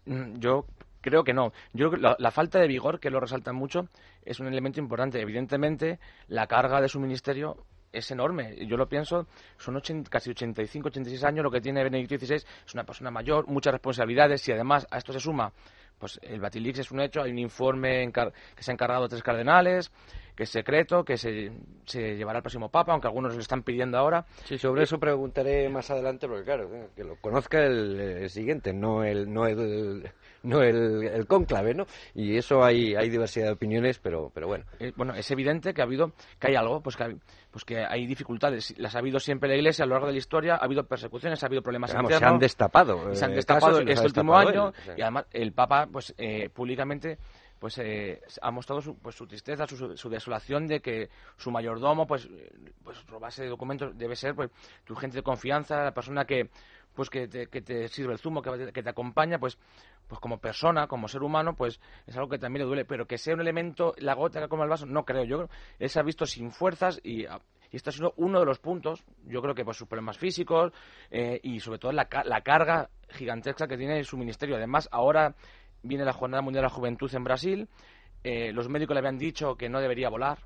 Mm, yo creo que no. Yo creo que la, falta de vigor, que lo resaltan mucho, es un elemento importante. Evidentemente, la carga de su ministerio es enorme. Yo lo pienso, son casi 85, 86 años lo que tiene Benedicto XVI, es una persona mayor, muchas responsabilidades y además a esto se suma, pues el Batilix es un hecho, hay un informe que se ha encargado tres cardenales, que es secreto, que se, se llevará al próximo Papa, aunque algunos lo están pidiendo ahora. Sí, sobre eso preguntaré más adelante, porque claro, que lo conozca el, siguiente, no el, no el, no el, el, cónclave, ¿no? Y eso hay, hay diversidad de opiniones, pero, pero bueno. Eh, bueno, es evidente que ha habido, que hay algo, pues que hay, pues que hay dificultades. Las ha habido siempre en la Iglesia a lo largo de la historia, ha habido persecuciones, ha habido problemas Vamos, se han destapado. Se han eh, destapado este último año, y además el Papa, pues eh, públicamente pues eh, ha mostrado su, pues, su tristeza, su, desolación de que su mayordomo pues, pues robase documentos. Debe ser pues tu gente de confianza, la persona que pues que te, que te sirve el zumo, que, te acompaña, pues pues como persona, como ser humano, pues es algo que también le duele. Pero que sea un elemento, la gota que como el vaso, no creo. Yo él se ha visto sin fuerzas y, y este ha uno de los puntos, yo creo que por sus problemas físicos eh, y sobre todo la, la carga gigantesca que tiene su ministerio. Además, ahora viene la Jornada Mundial de la Juventud en Brasil, eh, los médicos le habían dicho que no debería volar.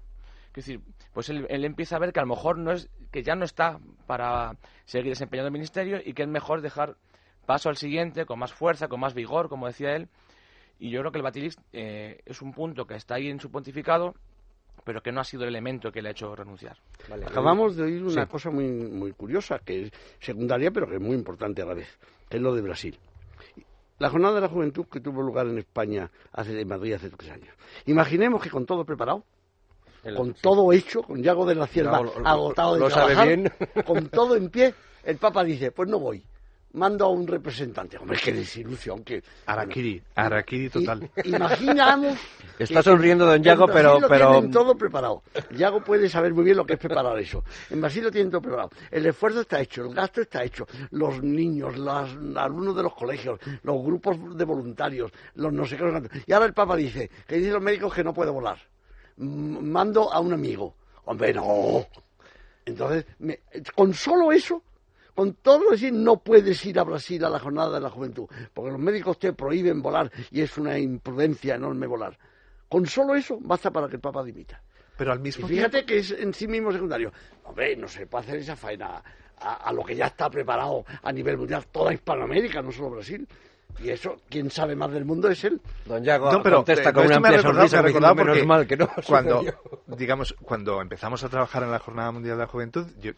Es decir, pues él, empieza a ver que a lo mejor no es, que ya no está para seguir desempeñando el ministerio y que es mejor dejar paso al siguiente con más fuerza, con más vigor, como decía él. Y yo creo que el Batilix eh, es un punto que está ahí en su pontificado pero que no ha sido el elemento que le ha hecho renunciar. Acabamos de oír una cosa muy, muy curiosa, que es secundaria, pero que es muy importante a la vez, que es lo de Brasil. La jornada de la juventud que tuvo lugar en España hace en Madrid hace tres años. Imaginemos que con todo preparado, con todo hecho, con Yago de la Cierva agotado de lo trabajar, con todo en pie, el Papa dice, pues no voy mando a un representante. Hombre, qué desilusión. Que, Araquiri, Araquiri total. imaginamos... (laughs) Está sonriendo don Yago, pero... Lo pero... Tienen todo preparado. Yago puede saber muy bien lo que es preparar eso. En Brasil lo tienen todo preparado. El esfuerzo está hecho, el gasto está hecho. Los niños, los alumnos de los colegios, los grupos de voluntarios, los no sé qué... Y ahora el Papa dice, que dicen los médicos que no puede volar. Mando a un amigo. Hombre, no. Entonces, con solo eso con todo decir, no puedes ir a Brasil a la jornada de la juventud, porque los médicos te prohíben volar y es una imprudencia enorme volar. Con solo eso basta para que el Papa dimita. Pero al mismo y fíjate que es en sí mismo secundario. Hombre, no se puede hacer esa faena a, lo que ya está preparado a nivel mundial toda Hispanoamérica, no solo Brasil. Y eso, quien sabe más del mundo es él. Don Yago no, pero, contesta con una amplia sonrisa recordado menos mal que no. (laughs) Cuando, digamos, cuando empezamos a trabajar en la Jornada Mundial de la Juventud, yo,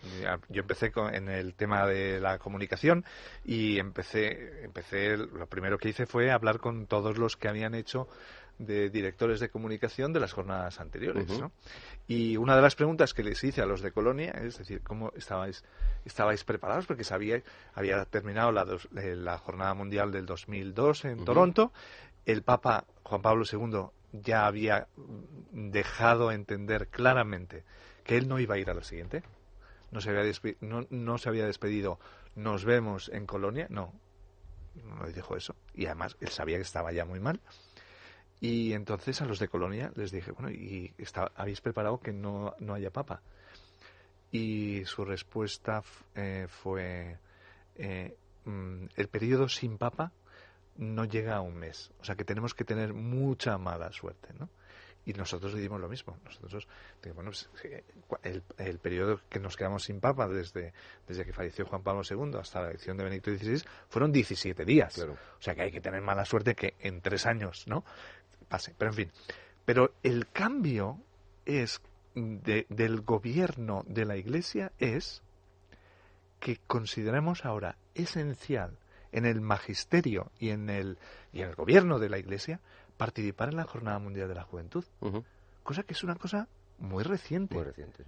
yo empecé con, en el tema de la comunicación y empecé, empecé, lo primero que hice fue hablar con todos los que habían hecho de directores de comunicación de las jornadas anteriores. ¿no? Y una de las preguntas que les hice a los de Colonia es decir, ¿cómo estabais, estabais preparados? Porque sabía, había terminado la, eh, la jornada mundial del 2002 en Toronto, el Papa Juan Pablo II ya había dejado entender claramente que él no iba a ir a la siguiente, no se había, no, no se había despedido, nos vemos en Colonia, no, no dijo eso, y además él sabía que estaba ya muy mal. Y entonces a los de Colonia les dije, bueno, ¿y habéis preparado que no, no haya papa? Y su respuesta eh, fue, eh, mm, el periodo sin papa no llega a un mes. O sea que tenemos que tener mucha mala suerte, ¿no? Y nosotros dimos lo mismo. Nosotros, bueno, pues, el, el, periodo que nos quedamos sin papa desde, desde que falleció Juan Pablo II hasta la elección de Benito XVI fueron 17 días. O sea que hay que tener mala suerte que en tres años, ¿no? Pase. Pero en fin, pero el cambio es del gobierno de la Iglesia es que consideremos ahora esencial en el magisterio y en el, y en el gobierno de la Iglesia participar en la Jornada Mundial de la Juventud. Cosa que es una cosa muy reciente. Muy reciente,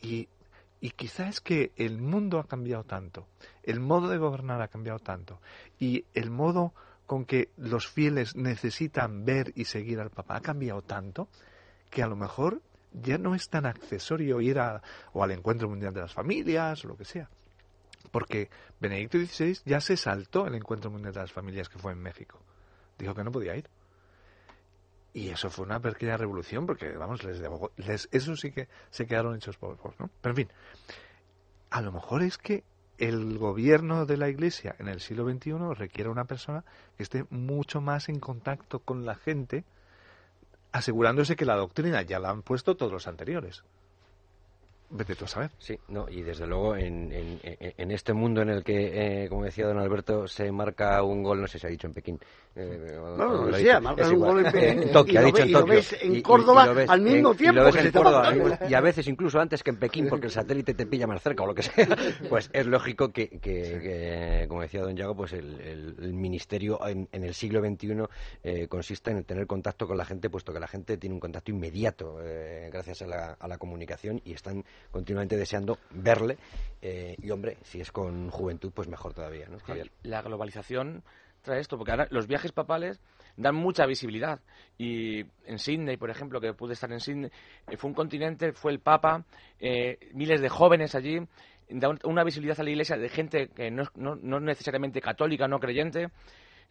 Y, y quizá es que el mundo ha cambiado tanto, el modo de gobernar ha cambiado tanto, y el modo con que los fieles necesitan ver y seguir al Papa ha cambiado tanto que a lo mejor ya no es tan accesorio ir a, o al Encuentro Mundial de las Familias o lo que sea. Porque Benedicto XVI ya se saltó el Encuentro Mundial de las Familias que fue en México. Dijo que no podía ir. Y eso fue una pequeña revolución porque, vamos, les, les eso sí que se quedaron hechos por ¿no? Pero en fin, a lo mejor es que el gobierno de la Iglesia en el siglo XXI requiere una persona que esté mucho más en contacto con la gente, asegurándose que la doctrina ya la han puesto todos los anteriores. Vete tú a saber. Sí, no, y desde luego en, en, este mundo en el que, eh, como decía don Alberto, se marca un gol, no sé si ha dicho en Pekín. Eh, no, no, decía, marca un gol en Pekín. (laughs) En Tokio, ha dicho en Tokio. en Córdoba al mismo tiempo. Y, Córdoba, y a veces incluso antes que en Pekín, porque el satélite te pilla más cerca o lo que sea. (laughs) Pues es lógico que, que, como decía don Yago, pues el, el, ministerio en, el siglo XXI eh, consiste en tener contacto con la gente, puesto que la gente tiene un contacto inmediato eh, gracias a la, a la comunicación y están continuamente deseando verle. Eh, y hombre, si es con juventud, pues mejor todavía, ¿no? La globalización trae esto, porque ahora los viajes papales dan mucha visibilidad. Y en Sydney, por ejemplo, que pude estar en Sydney, eh, fue un continente, fue el Papa, eh, miles de jóvenes allí, da una visibilidad a la Iglesia de gente que no, no, no necesariamente católica, no creyente,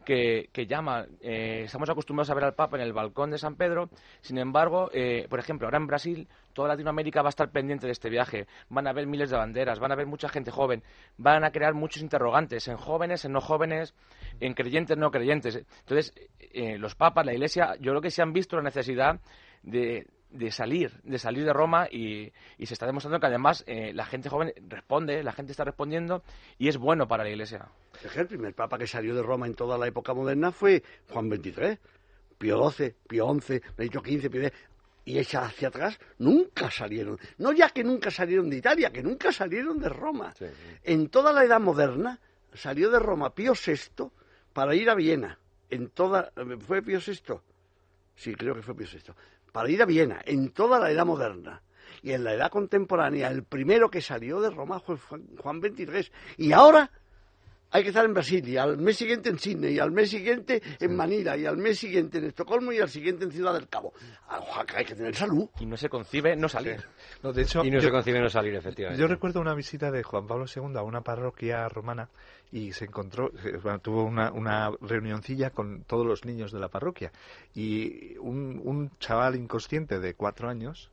que, llama. Eh, estamos acostumbrados a ver al Papa en el balcón de San Pedro. Sin embargo, eh, por ejemplo, ahora en Brasil, toda Latinoamérica va a estar pendiente de este viaje. Van a haber miles de banderas, van a haber mucha gente joven, van a crear muchos interrogantes en jóvenes, en no jóvenes, en creyentes, no creyentes. Entonces, eh, los papas, la Iglesia, yo creo que se han visto la necesidad de, de salir, de salir de Roma y, se está demostrando que además eh, la gente joven responde, la gente está respondiendo y es bueno para la Iglesia. El primer papa que salió de Roma en toda la época moderna fue Juan XXIII, Pío XII, Pío XI, Benito XV, Pío X. y echa hacia atrás, nunca salieron. No ya que nunca salieron de Italia, que nunca salieron de Roma. En toda la Edad Moderna salió de Roma Pío VI para ir a Viena. En toda, ¿Fue Pío VI? Sí, creo que fue Pío VI. Para ir a Viena, en toda la Edad Moderna. Y en la Edad Contemporánea, el primero que salió de Roma fue Juan XXIII. Y ahora hay que estar en Brasil y al mes siguiente en Sydney y al mes siguiente en Manila y al mes siguiente en Estocolmo y al siguiente en Ciudad del Cabo. Ah, hay que tener salud. Y no se concibe no salir. No, de hecho, y no se concibe no salir, efectivamente. Yo recuerdo una visita de Juan Pablo II a una parroquia romana y se encontró, tuvo una, una reunioncilla con todos los niños de la parroquia y un, un chaval inconsciente de cuatro años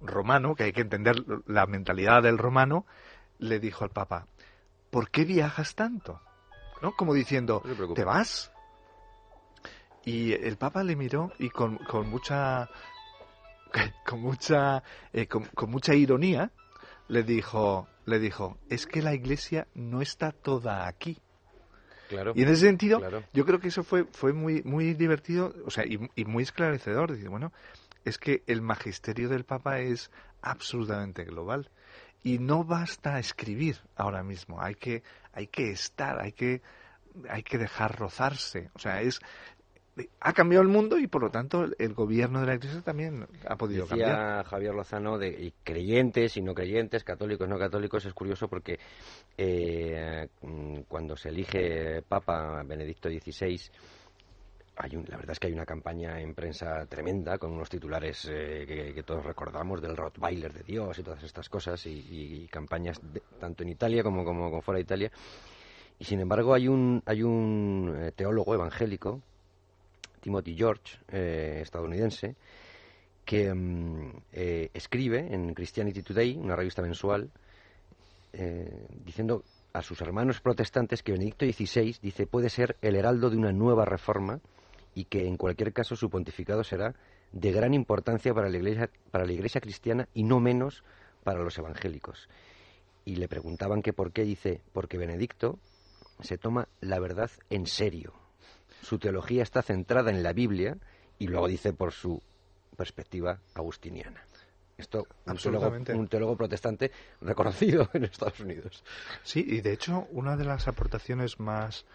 romano, que hay que entender la mentalidad del romano, le dijo al Papa, ¿por qué viajas tanto? ¿No? Como diciendo, ¿te vas? Y el Papa le miró y con, con mucha (laughs) con mucha eh, con, mucha ironía le dijo le dijo es que la Iglesia no está toda aquí Claro, y en ese sentido yo creo que eso fue fue muy muy divertido o sea y, y muy esclarecedor dice bueno es que el magisterio del Papa es absolutamente global y no basta escribir ahora mismo, hay que, hay que estar, hay que, hay que dejar rozarse. O sea, es, ha cambiado el mundo y por lo tanto el gobierno de la Iglesia también ha podido Decía cambiar. Javier Lozano de creyentes y no creyentes, católicos, no católicos, es curioso porque eh, cuando se elige Papa Benedicto XVI la verdad es que hay una campaña en prensa tremenda con unos titulares eh, que, todos recordamos del Rottweiler de Dios y todas estas cosas y, campañas tanto en Italia como, como, fuera de Italia. Y sin embargo hay un, hay un eh, teólogo evangélico, Timothy George, eh, estadounidense, que mm, escribe en Christianity Today, una revista mensual, diciendo a sus hermanos protestantes que Benedicto XVI dice puede ser el heraldo de una nueva reforma y que en cualquier caso su pontificado será de gran importancia para la iglesia, para la iglesia cristiana y no menos para los evangélicos. Y le preguntaban que por qué dice, porque Benedicto se toma la verdad en serio. Su teología está centrada en la Biblia y luego dice por su perspectiva agustiniana. Esto un un teólogo protestante reconocido en Estados Unidos. Sí, y de hecho una de las aportaciones más,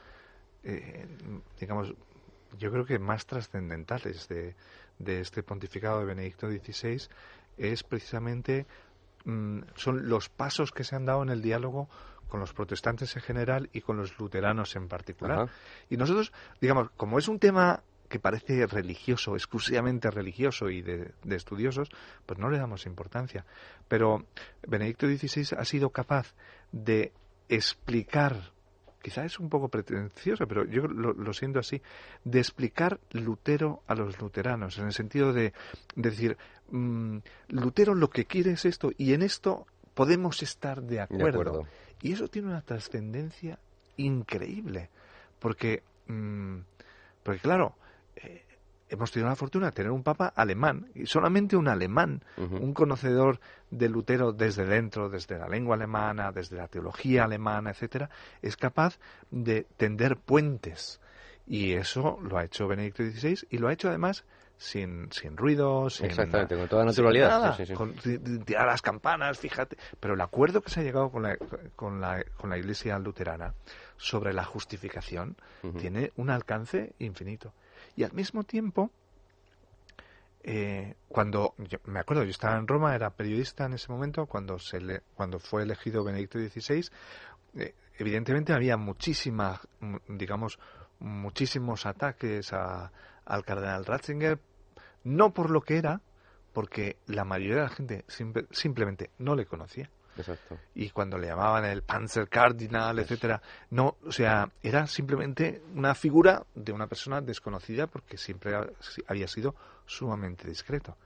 eh, digamos, yo creo que más trascendentales de, de este pontificado de Benedicto XVI es precisamente mm, son los pasos que se han dado en el diálogo con los protestantes en general y con los luteranos en particular. Y nosotros, digamos, como es un tema que parece religioso, exclusivamente religioso y de, de, estudiosos, pues no le damos importancia. Pero Benedicto XVI ha sido capaz de explicar quizá es un poco pretencioso, pero yo lo, siento así, de explicar Lutero a los luteranos, en el sentido de, decir, mm, Lutero lo que quiere es esto, y en esto podemos estar de acuerdo. Y eso tiene una trascendencia increíble, porque, mm, porque claro, eh, hemos tenido la fortuna de tener un papa alemán, y solamente un alemán, un conocedor de Lutero desde dentro, desde la lengua alemana, desde la teología alemana, etcétera, es capaz de tender puentes. Y eso lo ha hecho Benedicto XVI y lo ha hecho además sin, sin ruidos, sin, Exactamente, con toda naturalidad. Con tirar las campanas, fíjate. Pero el acuerdo que se ha llegado con la, con la, con la Iglesia luterana sobre la justificación tiene un alcance infinito. Y al mismo tiempo, eh, cuando me acuerdo, yo estaba en Roma, era periodista en ese momento, cuando, se le, cuando fue elegido Benedicto XVI, eh, evidentemente había muchísimas, digamos, muchísimos ataques al cardenal Ratzinger, no por lo que era, porque la mayoría de la gente simplemente no le conocía. Exacto. Y cuando le llamaban el Panzer Cardinal, etcétera, no, o sea, era simplemente una figura de una persona desconocida porque siempre había sido sumamente discreto.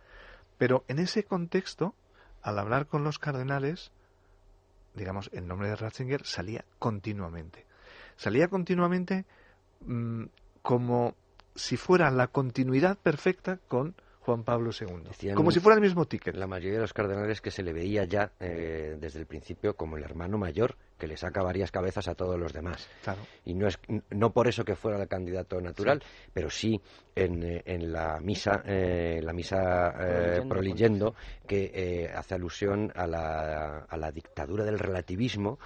Pero en ese contexto, al hablar con los cardenales, digamos, el nombre de Ratzinger salía continuamente. Salía continuamente mm, como si fuera la continuidad perfecta con Juan Pablo II. como si fuera el mismo ticket. La mayoría de los cardenales que se le veía ya eh, desde el principio como el hermano mayor que le saca varias cabezas a todos los demás. Y no es no por eso que fuera el candidato natural, pero sí en, eh, en, la misa eh, la misa proleyendo, que hace alusión a la, a la dictadura del relativismo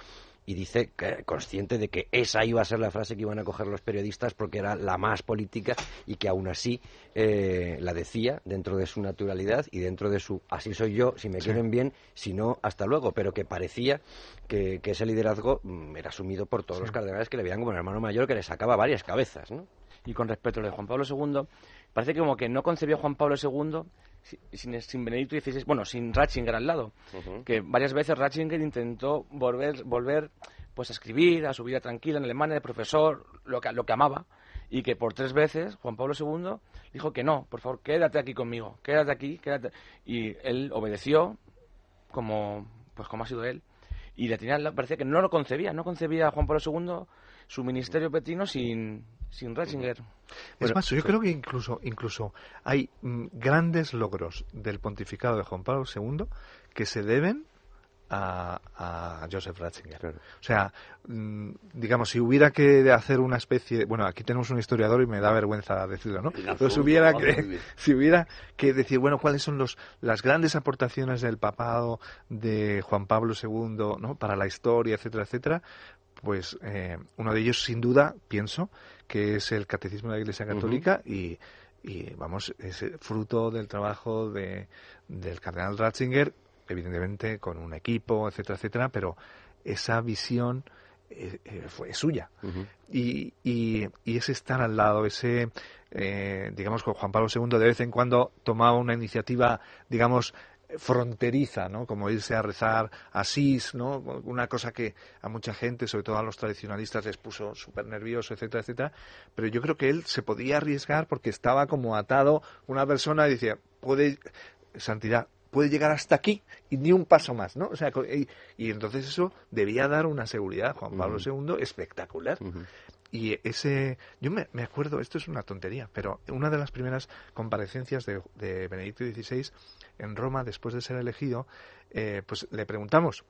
y dice que consciente de que esa iba a ser la frase que iban a coger los periodistas porque era la más política y que aún así eh, la decía dentro de su naturalidad y dentro de su así soy yo, si me quieren bien, si no, hasta luego, pero que parecía que, ese liderazgo mm, era asumido por todos los cardenales que le veían como un hermano mayor que le sacaba varias cabezas. ¿no? Y con respecto a lo de Juan Pablo II, parece que como que no concebió Juan Pablo II sin, sin Benedicto XVI, bueno, sin Ratzinger al lado, que varias veces Ratzinger intentó volver, volver pues a escribir, a su vida tranquila en Alemania de profesor, lo que, lo que amaba, y que por tres veces Juan Pablo II dijo que no, por favor, quédate aquí conmigo, quédate aquí, quédate. Y él obedeció, como, pues como ha sido él, y le tenía, parecía que no lo concebía, no concebía a Juan Pablo II su ministerio petino sin, sin Ratzinger. Es más, yo creo que incluso, incluso hay mm, grandes logros del pontificado de Juan Pablo II que se deben a, a Joseph Ratzinger. O sea, mm, digamos, si hubiera que hacer una especie, bueno, aquí tenemos un historiador y me da vergüenza decirlo, ¿no? Pero si hubiera que, si hubiera que decir, bueno, cuáles son los, las grandes aportaciones del papado de Juan Pablo II, ¿no? Para la historia, etcétera, etcétera, pues eh, uno de ellos, sin duda, pienso, que es el Catecismo de la Iglesia Católica y, vamos, es fruto del trabajo de, del cardenal Ratzinger, evidentemente con un equipo, etcétera, etcétera, pero esa visión eh, eh, fue suya. y, y, y, ese estar al lado, ese, digamos, con Juan Pablo II de vez en cuando tomaba una iniciativa, digamos, fronteriza, ¿no? Como irse a rezar Asís, ¿no? Una cosa que a mucha gente, sobre todo a los tradicionalistas, les puso súper nervioso, etcétera, etcétera. Pero yo creo que él se podía arriesgar porque estaba como atado una persona y decía, puede, santidad, puede llegar hasta aquí y ni un paso más, ¿no? O sea, y, entonces eso debía dar una seguridad Juan Pablo II espectacular. Y ese, yo me, acuerdo, esto es una tontería, pero una de las primeras comparecencias de, Benedicto XVI en Roma, después de ser elegido, eh, pues le preguntamos,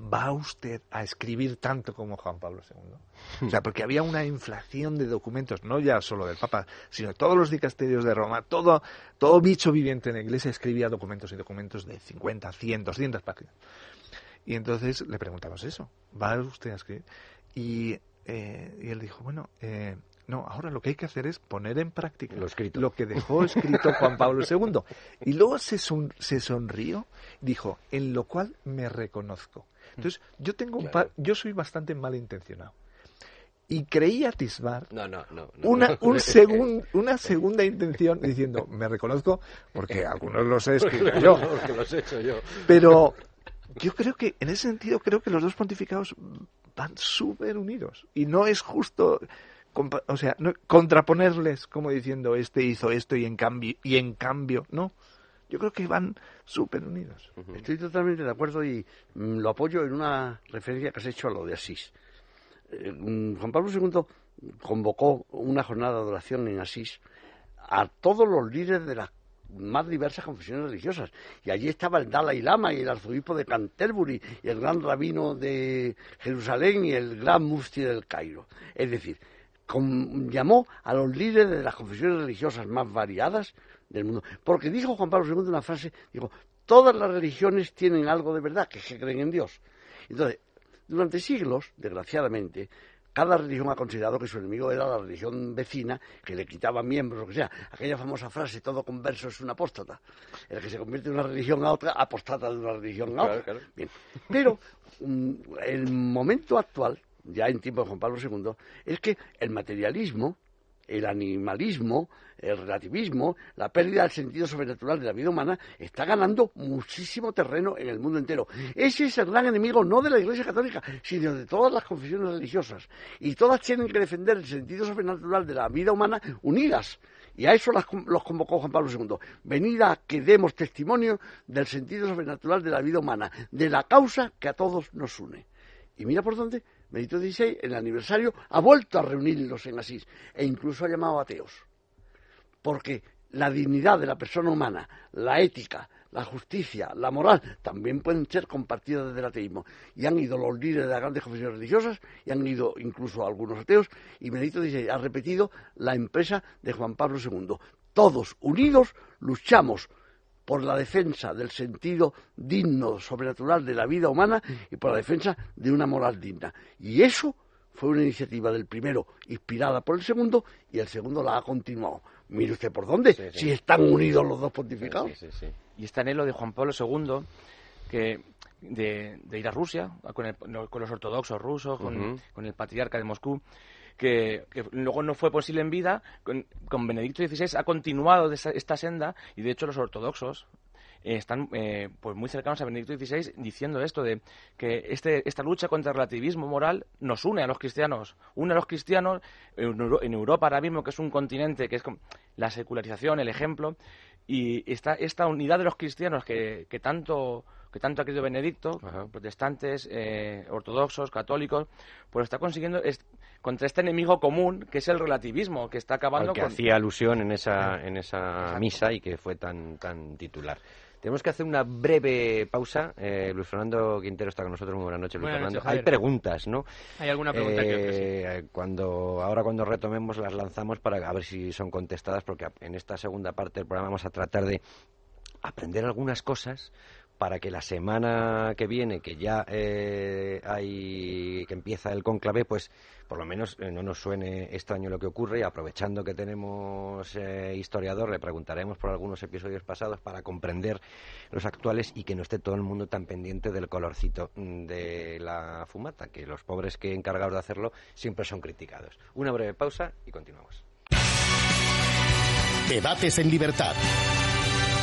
¿va usted a escribir tanto como Juan Pablo II? O sea, porque había una inflación de documentos, no ya solo del Papa, sino de todos los dicasterios de Roma, todo, todo bicho viviente en la iglesia escribía documentos y documentos de 50, 100, 200 páginas. Y entonces le preguntamos eso, ¿va usted a escribir? Y, eh, y él dijo, bueno, eh, no, ahora lo que hay que hacer es poner en práctica lo, que dejó escrito Juan Pablo II. Y luego se, se sonrió, dijo, en lo cual me reconozco. Entonces, yo tengo un yo soy bastante malintencionado. Y creí atisbar una, un una segunda intención diciendo, me reconozco porque algunos los he (laughs) escrito yo. los he hecho yo. Pero yo creo que, en ese sentido, creo que los dos pontificados van súper unidos. Y no es justo o sea, no, contraponerles como diciendo este hizo esto y en cambio y en cambio, no. Yo creo que van súper unidos. Estoy totalmente de acuerdo y mm, lo apoyo en una referencia que has hecho a lo de Asís. Eh, mm, Juan Pablo II convocó una jornada de oración en Asís a todos los líderes de las más diversas confesiones religiosas. Y allí estaba el Dalai Lama y el arzobispo de Canterbury y el gran rabino de Jerusalén y el gran mufti del Cairo. Es decir, llamó a los líderes de las confesiones religiosas más variadas del mundo. Porque dijo Juan Pablo II una frase, dijo, todas las religiones tienen algo de verdad, que se creen en Dios. Entonces, durante siglos, desgraciadamente, cada religión ha considerado que su enemigo era la religión vecina, que le quitaba miembros, lo que sea. Aquella famosa frase, todo converso es un apóstata. El que se convierte de una religión a otra, apostata de una religión a otra. Bien. Pero mm, el momento actual ya en tiempo de Juan Pablo II, es que el materialismo, el animalismo, el relativismo, la pérdida del sentido sobrenatural de la vida humana está ganando muchísimo terreno en el mundo entero. Ese es el gran enemigo no de la Iglesia Católica, sino de todas las confesiones religiosas. Y todas tienen que defender el sentido sobrenatural de la vida humana unidas. Y a eso los convocó Juan Pablo II. Venid a que demos testimonio del sentido sobrenatural de la vida humana, de la causa que a todos nos une. Y mira por dónde, Benito XVI, en el aniversario, ha vuelto a reunirlos en Asís e incluso ha llamado a ateos. Porque la dignidad de la persona humana, la ética, la justicia, la moral, también pueden ser compartidas desde el ateísmo. Y han ido los líderes de las grandes confesiones religiosas, y han ido incluso algunos ateos, y Benedicto XVI ha repetido la empresa de Juan Pablo II. Todos unidos luchamos por la defensa del sentido digno, sobrenatural de la vida humana y por la defensa de una moral digna. Y eso fue una iniciativa del primero inspirada por el segundo y el segundo la ha continuado. Mire usted por dónde, si están unidos los dos pontificados. y este anhelo de Juan Pablo II, que de, ir a Rusia con, los ortodoxos rusos, con, el patriarca de Moscú, que, luego no fue posible en vida, con, Benedicto XVI ha continuado esta senda y de hecho los ortodoxos eh, están eh, pues muy cercanos a Benedicto XVI diciendo esto de que este, esta lucha contra el relativismo moral nos une a los cristianos, une a los cristianos en, Europa ahora mismo que es un continente que es la secularización, el ejemplo y esta, esta unidad de los cristianos que, que tanto que tanto ha querido Benedicto, protestantes, eh, ortodoxos, católicos, pues está consiguiendo contra este enemigo común que es el relativismo, que está acabando Al que hacía alusión en esa, en esa misa y que fue tan, tan titular. Tenemos que hacer una breve pausa. Eh, Luis Fernando Quintero está con nosotros. Muy buenas noches, Luis Fernando. Hay preguntas, ¿no? Hay alguna pregunta eh, Cuando, ahora cuando retomemos las lanzamos para a ver si son contestadas, porque en esta segunda parte del programa vamos a tratar de aprender algunas cosas para que la semana que viene, que ya eh, hay que empieza el conclave, pues por lo menos eh, no nos suene extraño lo que ocurre y aprovechando que tenemos eh, historiador, le preguntaremos por algunos episodios pasados para comprender los actuales y que no esté todo el mundo tan pendiente del colorcito mm, de la fumata, que los pobres que encargados de hacerlo siempre son criticados. Una breve pausa y continuamos. Debates en libertad.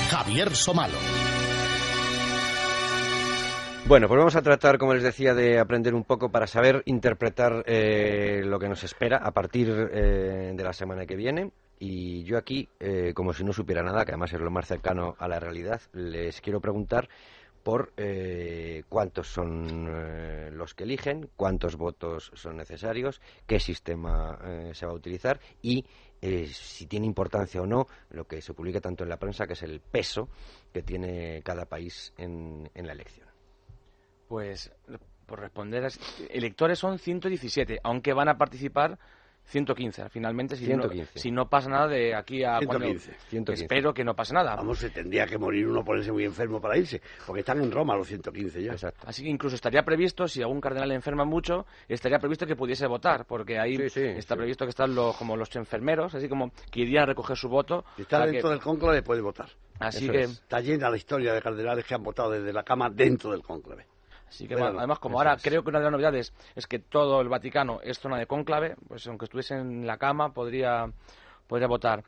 Javier Somalo. Bueno, pues vamos a tratar, como les decía, de aprender un poco para saber interpretar eh, lo que nos espera a partir eh, de la semana que viene. Y yo aquí, eh, como si no supiera nada, que además es lo más cercano a la realidad, les quiero preguntar por cuántos son los que eligen, cuántos votos son necesarios, qué sistema se va a utilizar y si tiene importancia o no lo que se publica tanto en la prensa, que es el peso que tiene cada país en la elección. Pues por responder, electores son 117, aunque van a participar 115, finalmente, si, No, si no pasa nada de aquí a 115, cuando... Espero que no pase nada. Vamos, se tendría que morir uno ponerse muy enfermo para irse, porque están en Roma los 115 ya. Así que incluso estaría previsto, si algún cardenal enferma mucho, estaría previsto que pudiese votar, porque ahí está previsto que están los, como los enfermeros, así como que irían a recoger su voto. Si está dentro del cónclave puede votar. Así que... Está llena la historia de cardenales que han votado desde la cama dentro del cónclave. Así que además, como ahora creo que una de las novedades es que todo el Vaticano es zona de cónclave, pues aunque estuviese en la cama podría, podría votar.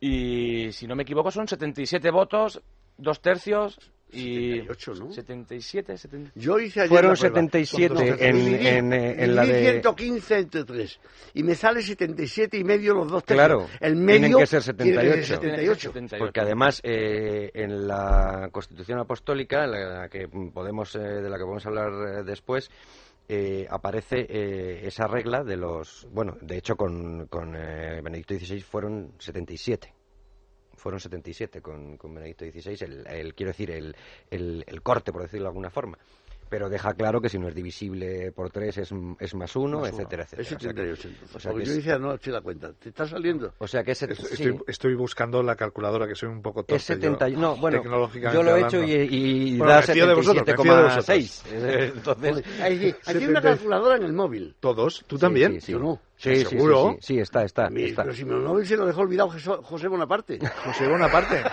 Y si no me equivoco son 77 votos, dos tercios y 78, ¿no? 77, 70... Yo hice ayer Fueron 77 en, en, en, la de... 115 entre 3. Y me sale 77 y medio los dos tercios. Claro, el medio tienen que ser 78. Que ser 78. Porque además eh, en la Constitución Apostólica, la que podemos, eh, de la que podemos hablar eh, después, eh, aparece eh, esa regla de los... Bueno, de hecho con, con eh, Benedicto XVI fueron 77 fueron 77 con, con Benedicto XVI, el, el, quiero decir, el, el, el corte, por decirlo de alguna forma pero deja claro que si no es divisible por 3 es, es más 1, etcétera, etcétera. Es 78. O sea, que yo decía, no, eché la cuenta. ¿Te está saliendo? O sea que es... Estoy, estoy, buscando la calculadora, que soy un poco torpe. Es 70... Yo, no, bueno, yo lo he hecho y, y bueno, da 77,6. (laughs) Entonces... Hay, hay una calculadora en el móvil. ¿Todos? ¿Tú también? Sí, sí, Yo no. Sí, ¿Seguro? Sí, sí, está, está, está. Pero si mi móvil se lo dejó olvidado José Bonaparte. José Bonaparte. (laughs)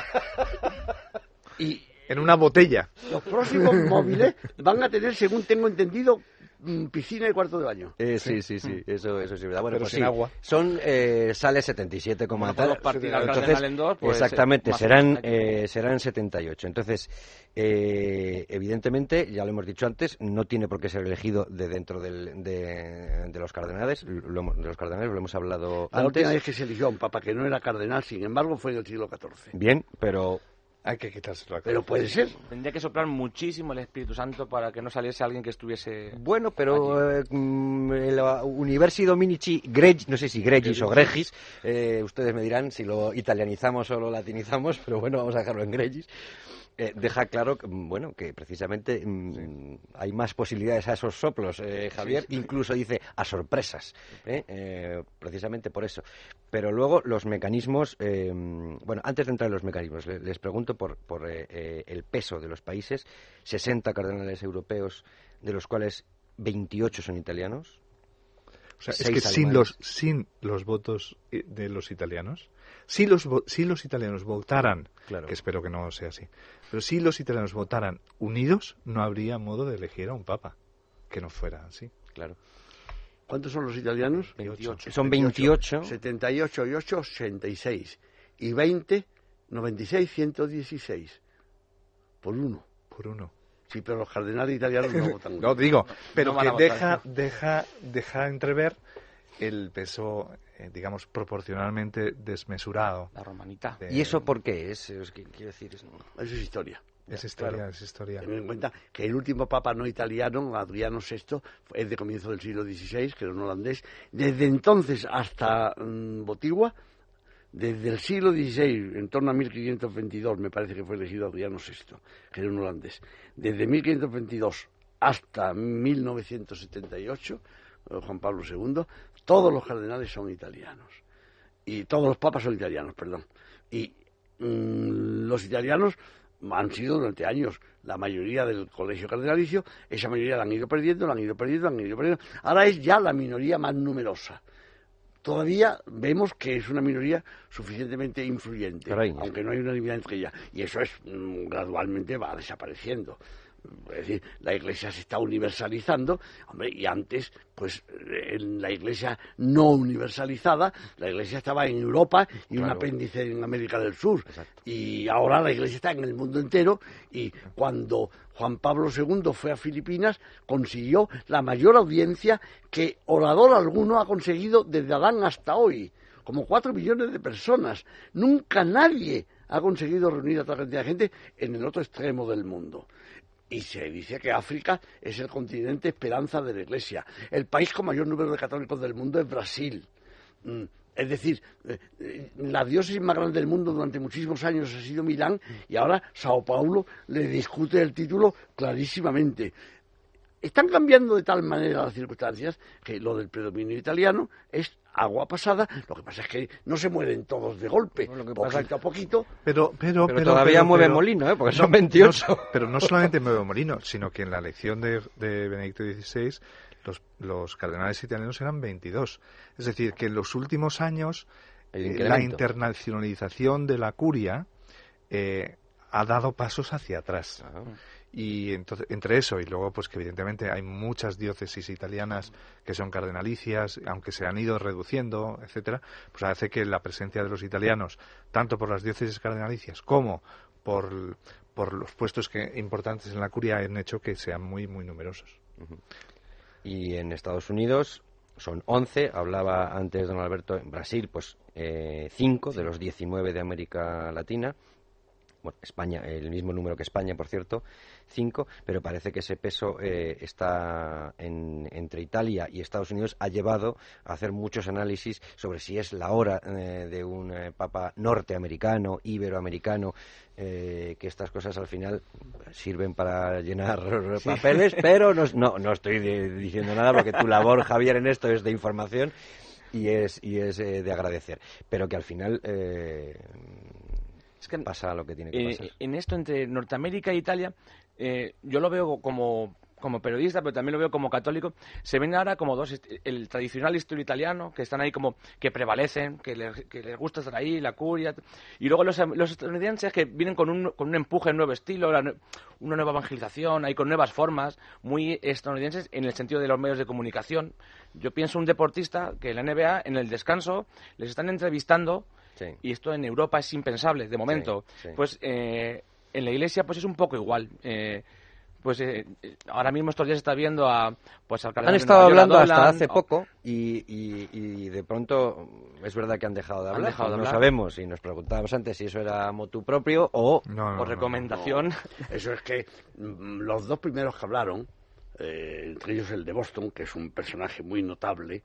(laughs) y en una botella. Los próximos (laughs) móviles van a tener, según tengo entendido, mm, piscina y cuarto de baño. Eh, sí, sí, sí, eso, eso sí es verdad. Bueno, Pero pues sin sí, agua. Son, eh, sale 77 como Bueno, tal. Entonces, en dos, pues, exactamente, eh, serán, eh, serán 78. Entonces, eh, evidentemente, ya lo hemos dicho antes, no tiene por qué ser elegido de dentro del, de, de los cardenales. Lo, hemos- de los cardenales lo hemos hablado La última antes. vez que se eligió a un papa que no era cardenal, sin embargo, fue en el siglo XIV. Bien, pero Hay que quitárselo. Pero puede ser. Tendría que soplar muchísimo el Espíritu Santo para que no saliese alguien que estuviese. Bueno, pero eh, mm, la Universi Dominici Gregis, no sé si Gregis o Gregis, eh, ustedes me dirán si lo italianizamos o lo latinizamos, pero bueno, vamos a dejarlo en Gregis. Eh, deja claro que, bueno, que precisamente mm, hay más posibilidades a esos soplos, eh, Javier, incluso dice a sorpresas, ¿eh? precisamente por eso. Pero luego los mecanismos, bueno, antes de entrar en los mecanismos, les, pregunto por, por el peso de los países, 60 cardenales europeos, de los cuales 28 son italianos. O sea, es que sin los, sin los votos de los italianos, si los, si los italianos votaran, que espero que no sea así, pero si los italianos votaran unidos, no habría modo de elegir a un papa que no fuera así. Claro. ¿Cuántos son los italianos? 28. Son 28. 78 y 8, 86. Y 20, 96, 116. Por uno. Por uno. Sí, pero los cardenales italianos no (laughs) votan. no, digo, pero que deja, deja, deja entrever el peso, eh, digamos, proporcionalmente desmesurado. La romanita. ¿Y eso por qué es? quiero decir, eso es historia. Es historia, es historia. Ten en cuenta que el último papa no italiano, Adriano VI, es de comienzo del siglo XVI, que era un holandés. Desde entonces hasta mm, Botigua, desde el siglo XVI, en torno a 1522, me parece que fue elegido Adriano VI, que era un holandés. Desde 1522 hasta 1978, eh, Juan Pablo II, todos los cardenales son italianos. Y todos los papas son italianos, perdón. Y mm, los italianos han sido durante años la mayoría del colegio cardenalicio, esa mayoría la han ido perdiendo, la han ido perdiendo, la han ido perdiendo. Ahora es ya la minoría más numerosa. Todavía vemos que es una minoría suficientemente influyente, aunque no hay unanimidad entre ella. Y eso es mm, gradualmente va desapareciendo. Es decir, la Iglesia se está universalizando, hombre, y antes, pues, en la Iglesia no universalizada, la Iglesia estaba en Europa y un apéndice en América del Sur. Y ahora la Iglesia está en el mundo entero y cuando Juan Pablo II fue a Filipinas, consiguió la mayor audiencia que orador alguno ha conseguido desde Adán hasta hoy, como cuatro millones de personas. Nunca nadie ha conseguido reunir a tanta cantidad de gente en el otro extremo del mundo. Y se dice que África es el continente esperanza de la Iglesia. El país con mayor número de católicos del mundo es Brasil. Mm, es decir, eh, eh, la diócesis más grande del mundo durante muchísimos años ha sido Milán y ahora Sao Paulo le discute el título clarísimamente. Están cambiando de tal manera las circunstancias que lo del predominio italiano es agua pasada. Lo que pasa es que no se mueven todos de golpe, lo que poquito a poquito. Pero, pero, pero, todavía mueve molino, ¿eh? porque son 28. (laughs) pero no solamente mueve molino, sino que en la elección de, Benedicto XVI los, los, cardenales italianos eran 22. Es decir, que en los últimos años eh, la internacionalización de la curia eh, ha dado pasos hacia atrás. Ah. Y entonces, entre eso y luego, pues que evidentemente hay muchas diócesis italianas que son cardenalicias, aunque se han ido reduciendo, etcétera, pues hace que la presencia de los italianos, tanto por las diócesis cardenalicias como por, por los puestos que, importantes en la curia, han hecho que sean muy, muy numerosos. Y en Estados Unidos son 11, hablaba antes don Alberto, en Brasil, pues eh, 5 de los 19 de América Latina bueno, España, el mismo número que España, por cierto, cinco, pero parece que ese peso eh, está entre Italia y Estados Unidos ha llevado a hacer muchos análisis sobre si es la hora eh, de un eh, papa norteamericano, iberoamericano, que estas cosas al final sirven para llenar (laughs) papeles, pero no, no, no estoy diciendo nada porque tu labor, (laughs) Javier, en esto es de información y es, y es de agradecer, pero que al final es que pasa lo que tiene que pasar. En esto entre Norteamérica e Italia, eh, yo lo veo como como periodista, pero también lo veo como católico, se ven ahora como dos, el tradicional historia italiano, que están ahí como, que prevalecen, que les, que les gusta estar ahí, la curia, y luego los, los estadounidenses que vienen con un, con un empuje, un nuevo estilo, una nueva evangelización, ahí con nuevas formas, muy estadounidenses en el sentido de los medios de comunicación. Yo pienso un deportista que en la NBA, en el descanso, les están entrevistando y esto en Europa es impensable, de momento. Pues eh, en la iglesia pues es un poco igual. Eh, pues eh, ahora mismo estos días se está viendo a pues al Han estado hablando hasta hace poco y, y, de pronto es verdad que han dejado de hablar. no sabemos y nos preguntábamos antes si eso era motu propio o, recomendación. Eso es que mm, los dos primeros que hablaron, eh, entre ellos el de Boston, que es un personaje muy notable,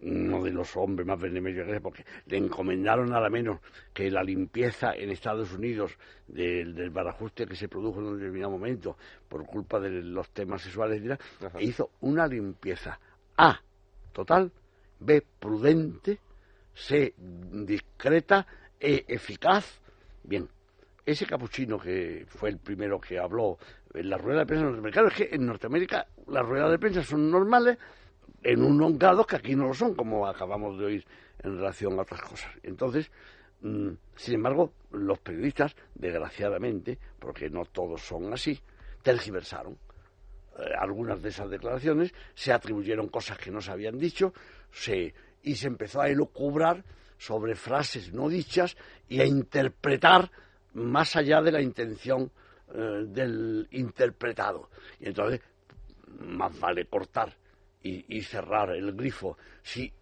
uno de los hombres más benemeritosos, porque le encomendaron nada menos que la limpieza en Estados Unidos del, del barajuste que se produjo en un determinado momento por culpa de los temas sexuales, e hizo una limpieza A, total, B, prudente, C, discreta, E, eficaz. Bien, ese capuchino que fue el primero que habló en la rueda de prensa norteamericana, es que en Norteamérica las ruedas de prensa son normales, en unos grados que aquí no lo son, como acabamos de oír en relación a otras cosas. Entonces, mm, sin embargo, los periodistas, desgraciadamente, porque no todos son así, tergiversaron. Eh, algunas de esas declaraciones se atribuyeron cosas que no se habían dicho se, y se empezó a elucubrar sobre frases no dichas y a interpretar más allá de la intención eh, del interpretado. Y entonces, más vale cortar y, cerrar el grifo si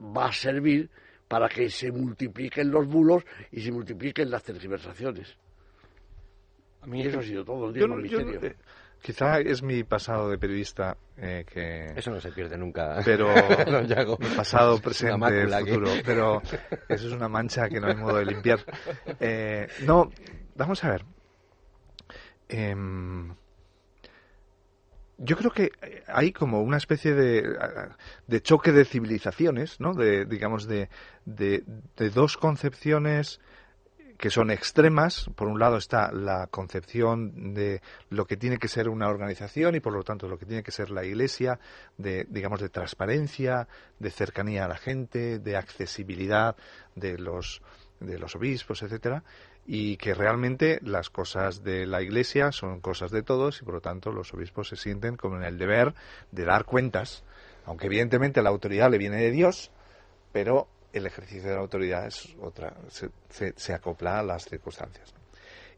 va a servir para que se multipliquen los bulos y se multipliquen las tergiversaciones. A mí eso ha sido todo el tiempo misterio. Eh, quizá es mi pasado de periodista eh, que... Eso no se pierde nunca. Pero (laughs) mi pasado, presente, futuro. Pero eso es una mancha que no hay modo de limpiar. Eh, no, vamos a ver. Eh, yo creo que hay como una especie de, de choque de civilizaciones, ¿no? De, digamos, de, de, dos concepciones que son extremas. Por un lado está la concepción de lo que tiene que ser una organización y por lo tanto lo que tiene que ser la Iglesia, de digamos de transparencia, de cercanía a la gente, de accesibilidad de los de los obispos, etcétera y que realmente las cosas de la Iglesia son cosas de todos y por lo tanto los obispos se sienten como en el deber de dar cuentas, aunque evidentemente la autoridad le viene de Dios, pero el ejercicio de la autoridad es otra, se, acopla a las circunstancias.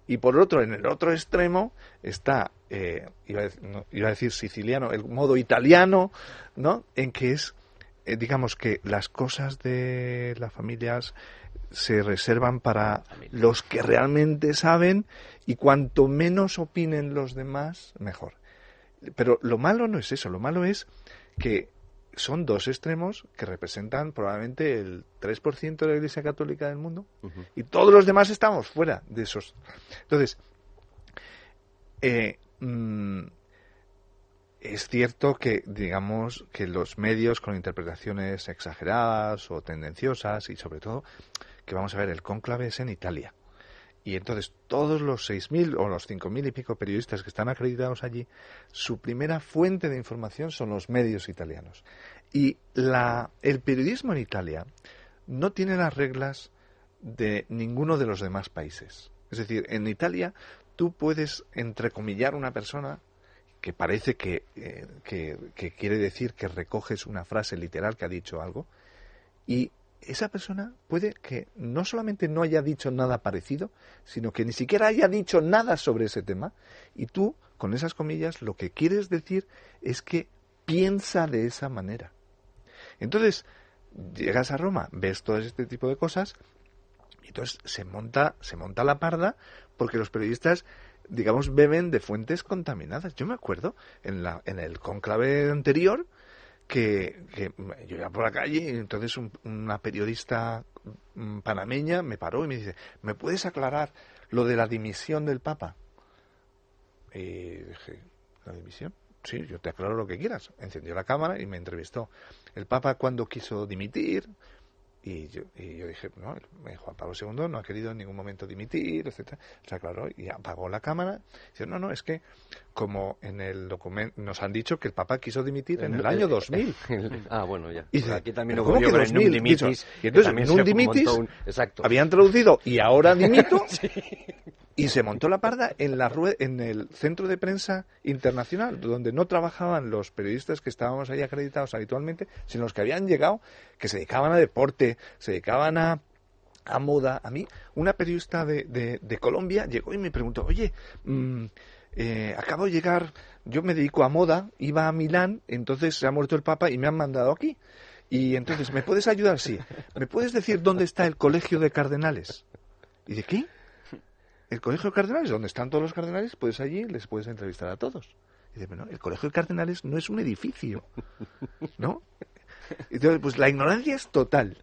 Y por otro, en el otro extremo está, eh, iba, a decir, siciliano, el modo italiano, ¿no? En que es, eh, digamos que las cosas de las familias se reservan para los que realmente saben y cuanto menos opinen los demás, mejor. Pero lo malo no es eso, lo malo es que son dos extremos que representan probablemente el 3% de la Iglesia Católica del mundo y todos los demás estamos fuera de esos. Entonces, eh, mm, es cierto que, digamos, que los medios con interpretaciones exageradas o tendenciosas y sobre todo que vamos a ver, el cónclave es en Italia. Y entonces todos los 6.000 o los 5.000 y pico periodistas que están acreditados allí, su primera fuente de información son los medios italianos. Y la, el periodismo en Italia no tiene las reglas de ninguno de los demás países. Es decir, en Italia tú puedes entrecomillar una persona que parece que, eh, que, que quiere decir que recoges una frase literal que ha dicho algo y esa persona puede que no solamente no haya dicho nada parecido, sino que ni siquiera haya dicho nada sobre ese tema, y tú, con esas comillas, lo que quieres decir es que piensa de esa manera. Entonces, llegas a Roma, ves todo este tipo de cosas, y entonces se monta, se monta la parda porque los periodistas digamos, beben de fuentes contaminadas. Yo me acuerdo en, la, en el conclave anterior, que, yo iba por la calle y entonces una periodista mm, panameña me paró y me dice, ¿me puedes aclarar lo de la dimisión del Papa? Y dije, ¿la dimisión? Sí, yo te aclaro lo que quieras. Encendió la cámara y me entrevistó. El Papa cuando quiso dimitir, y yo, y yo dije, no, Juan Pablo II no ha querido en ningún momento dimitir, etcétera. Se aclaró y apagó la cámara. Dice, no, no, es que como en el documento nos han dicho que el Papa quiso dimitir en, el año 2000. (laughs) ah, bueno, ya. Y aquí también lo que 2000? Dimitis, y entonces, Num Dimitis exacto. habían traducido y ahora dimito. (laughs) Y se montó la parda en, la en el centro de prensa internacional, donde no trabajaban los periodistas que estábamos ahí acreditados habitualmente, sino los que habían llegado, que se dedicaban a deporte, se dedicaban a, moda. A mí, una periodista de, de, Colombia llegó y me preguntó, oye, mm, eh, acabo de llegar, yo me dedico a moda, iba a Milán, entonces se ha muerto el Papa y me han mandado aquí. Y entonces, ¿me puedes ayudar? Sí. ¿Me puedes decir dónde está el colegio de cardenales? ¿Y de qué? ¿El colegio de cardenales? ¿Dónde están todos los cardenales? Puedes allí, les puedes entrevistar a todos. Y dice, bueno, el colegio de cardenales no es un edificio, ¿no? Entonces, pues la ignorancia es total.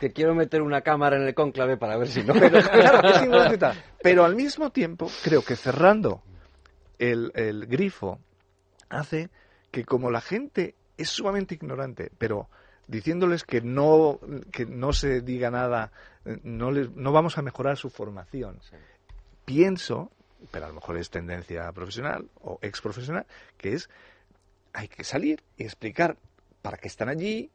Que quiero meter una cámara en el cónclave para ver si no. (laughs) Pero, claro, es ignorancia Pero al mismo tiempo, creo que cerrando el, el grifo hace que como la gente es sumamente ignorante, pero diciéndoles que no, que no se diga nada, no, les, no vamos a mejorar su formación. Pienso, pero a lo mejor es tendencia profesional o ex profesional, que es hay que salir y explicar para qué están allí,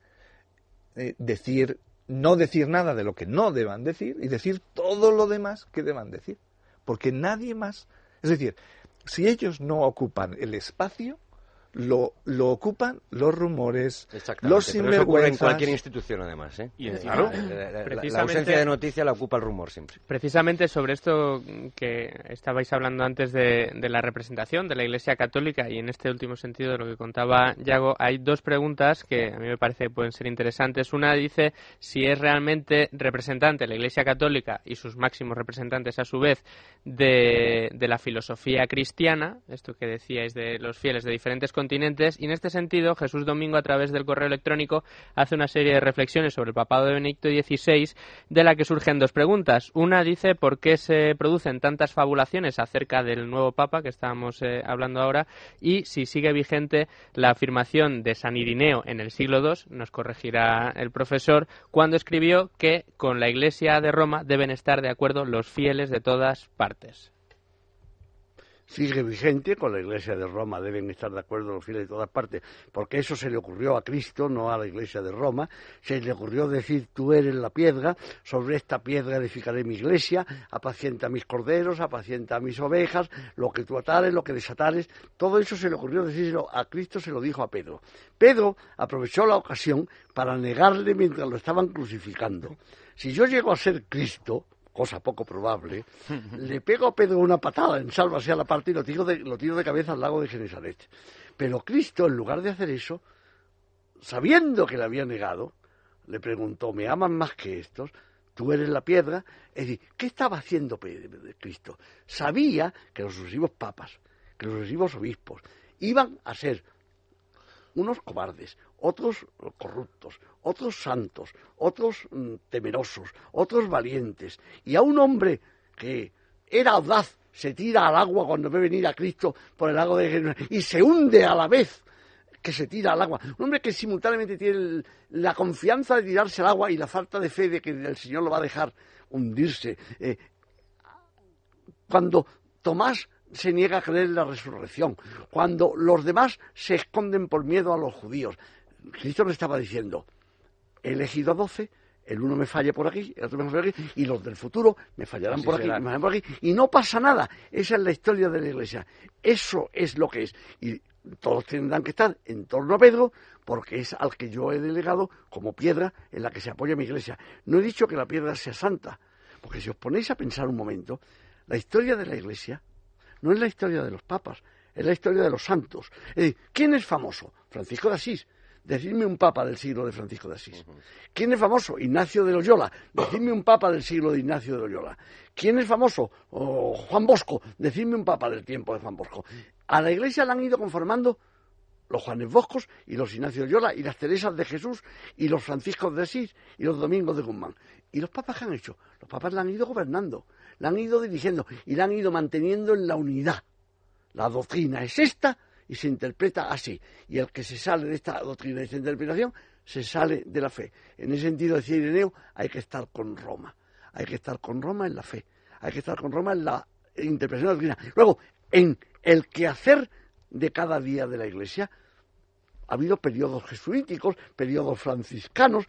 eh, decir, no decir nada de lo que no deban decir y decir todo lo demás que deban decir. Porque nadie más, es decir, si ellos no ocupan el espacio, lo, lo ocupan los rumores, los sinvergüenzas. en cualquier institución, además. ¿eh? Y claro, la, ausencia de noticia la ocupa el rumor siempre. Precisamente sobre esto que estabais hablando antes de, de, la representación de la Iglesia Católica y en este último sentido de lo que contaba Yago, hay dos preguntas que a mí me parece que pueden ser interesantes. Una dice si es realmente representante la Iglesia Católica y sus máximos representantes a su vez de, de la filosofía cristiana, esto que decíais de los fieles de diferentes continentes y en este sentido Jesús Domingo a través del correo electrónico hace una serie de reflexiones sobre el papado de Benedicto XVI de la que surgen dos preguntas. Una dice por qué se producen tantas fabulaciones acerca del nuevo papa que estábamos eh, hablando ahora y si sigue vigente la afirmación de San Irineo en el siglo II, nos corregirá el profesor, cuando escribió que con la Iglesia de Roma deben estar de acuerdo los fieles de todas partes sigue vigente, con la Iglesia de Roma deben estar de acuerdo los fieles de todas partes, porque eso se le ocurrió a Cristo, no a la Iglesia de Roma, se le ocurrió decir tú eres la piedra, sobre esta piedra edificaré mi iglesia, apacienta mis corderos, apacienta mis ovejas, lo que tú atares, lo que desatares, todo eso se le ocurrió decírselo a Cristo, se lo dijo a Pedro. Pedro aprovechó la ocasión para negarle mientras lo estaban crucificando. Si yo llego a ser Cristo, cosa poco probable, (laughs) le pego a Pedro una patada en salva hacia la parte y lo tiro, de, lo tiro de cabeza al lago de Genesaret. Pero Cristo, en lugar de hacer eso, sabiendo que le había negado, le preguntó, ¿me aman más que estos? Tú eres la piedra. Es decir, ¿qué estaba haciendo Cristo? Sabía que los sucesivos papas, que los sucesivos obispos, iban a ser unos cobardes, otros corruptos, otros santos, otros mm, temerosos, otros valientes. Y a un hombre que era audaz, se tira al agua cuando ve venir a Cristo por el lago de Jerusalén y se hunde a la vez que se tira al agua. Un hombre que simultáneamente tiene la confianza de tirarse al agua y la falta de fe de que el Señor lo va a dejar hundirse. Eh, cuando Tomás se niega a creer en la resurrección, cuando los demás se esconden por miedo a los judíos. Cristo le estaba diciendo, he elegido a doce, el uno me falla por aquí, el otro me falla por aquí, y los del futuro me fallarán por aquí, me fallarán por aquí, y no pasa nada. Esa es la historia de la Iglesia. Eso es lo que es. Y todos tendrán que estar en torno a Pedro, porque es al que yo he delegado como piedra en la que se apoya mi Iglesia. No he dicho que la piedra sea santa, porque si os ponéis a pensar un momento, la historia de la Iglesia no es la historia de los papas, es la historia de los santos. ¿Quién es famoso? Francisco de Asís. Decidme un papa del siglo de Francisco de Asís. ¿Quién es famoso? Ignacio de Loyola. Decidme un papa del siglo de Ignacio de Loyola. ¿Quién es famoso? Juan Bosco. Decidme un papa del tiempo de Juan Bosco. A la iglesia la han ido conformando los Juanes Boscos y los Ignacio de Loyola y las Teresas de Jesús y los Franciscos de Asís y los Domingos de Guzmán. ¿Y los papas qué han hecho? Los papas la han ido gobernando la han ido dirigiendo y la han ido manteniendo en la unidad. La doctrina es esta y se interpreta así. Y el que se sale de esta doctrina y esta interpretación se sale de la fe. En ese sentido, decía Ireneo, hay que estar con Roma. Hay que estar con Roma en la fe. Hay que estar con Roma en la interpretación de la doctrina. Luego, en el quehacer de cada día de la Iglesia, ha habido periodos jesuíticos, periodos franciscanos,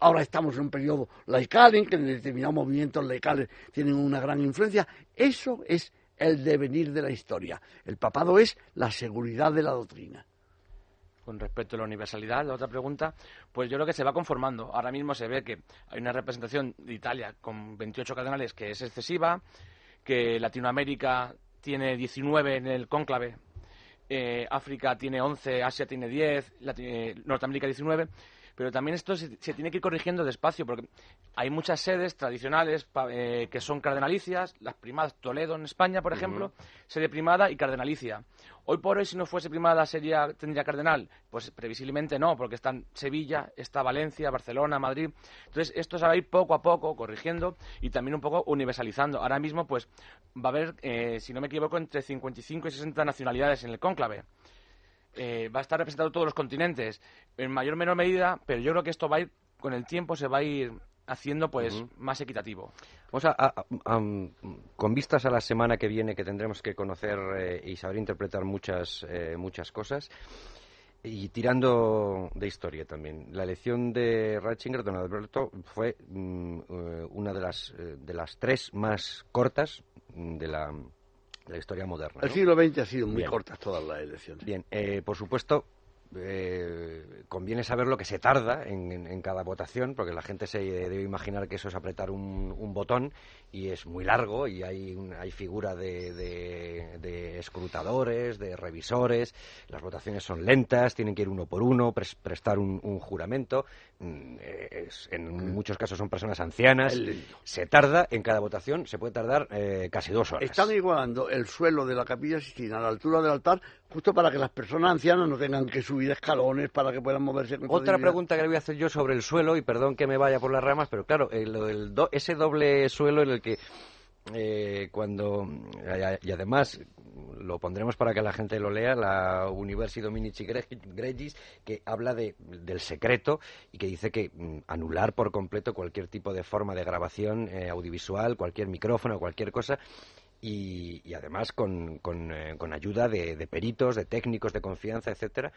ahora estamos en un periodo laical en que determinados movimientos laicales tienen una gran influencia. Eso es el devenir de la historia. El papado es la seguridad de la doctrina. Con respecto a la universalidad, la otra pregunta, pues yo creo que se va conformando. Ahora mismo se ve que hay una representación de Italia con 28 cardenales que es excesiva, que Latinoamérica tiene 19 en el cónclave, eh, África tiene 11, Asia tiene 10, Norteamérica 19 pero también esto se, tiene que ir corrigiendo despacio, porque hay muchas sedes tradicionales eh, que son cardenalicias, las primadas Toledo en España, por ejemplo, sede primada y cardenalicia. Hoy por hoy, si no fuese primada, sería, tendría cardenal. Pues previsiblemente no, porque están Sevilla, está Valencia, Barcelona, Madrid. Entonces, esto se va a ir poco a poco corrigiendo y también un poco universalizando. Ahora mismo, pues, va a haber, eh, si no me equivoco, entre 55 y 60 nacionalidades en el cónclave. Eh, va a estar representado todos los continentes, en mayor o menor medida, pero yo creo que esto va a ir, con el tiempo se va a ir haciendo pues más equitativo. Vamos a, con vistas a la semana que viene que tendremos que conocer eh, y saber interpretar muchas eh, muchas cosas y tirando de historia también. La elección de Ratzinger, don Alberto, fue mm, una de las de las tres más cortas de la la historia moderna. El siglo XX ha sido muy cortas todas las elecciones. Bien, eh, por supuesto, eh, conviene saber lo que se tarda en, cada votación, porque la gente se debe imaginar que eso es apretar un, botón y es muy largo y hay, hay figura de, escrutadores, de revisores, las votaciones son lentas, tienen que ir uno por uno, prestar un, juramento, mm, en muchos casos son personas ancianas, se tarda en cada votación, se puede tardar eh, casi dos horas. Están igualando el suelo de la capilla Sistina a la altura del altar justo para que las personas ancianas no tengan que subir escalones para que puedan moverse con Otra pregunta que le voy a hacer yo sobre el suelo, y perdón que me vaya por las ramas, pero claro, el, ese doble suelo en el que eh, cuando y además lo pondremos para que la gente lo lea, la Universi Dominici Gregis, que habla de, del secreto y que dice que mm, anular por completo cualquier tipo de forma de grabación eh, audiovisual, cualquier micrófono, cualquier cosa, y, además con, con, eh, con ayuda de, de, peritos, de técnicos de confianza, etcétera.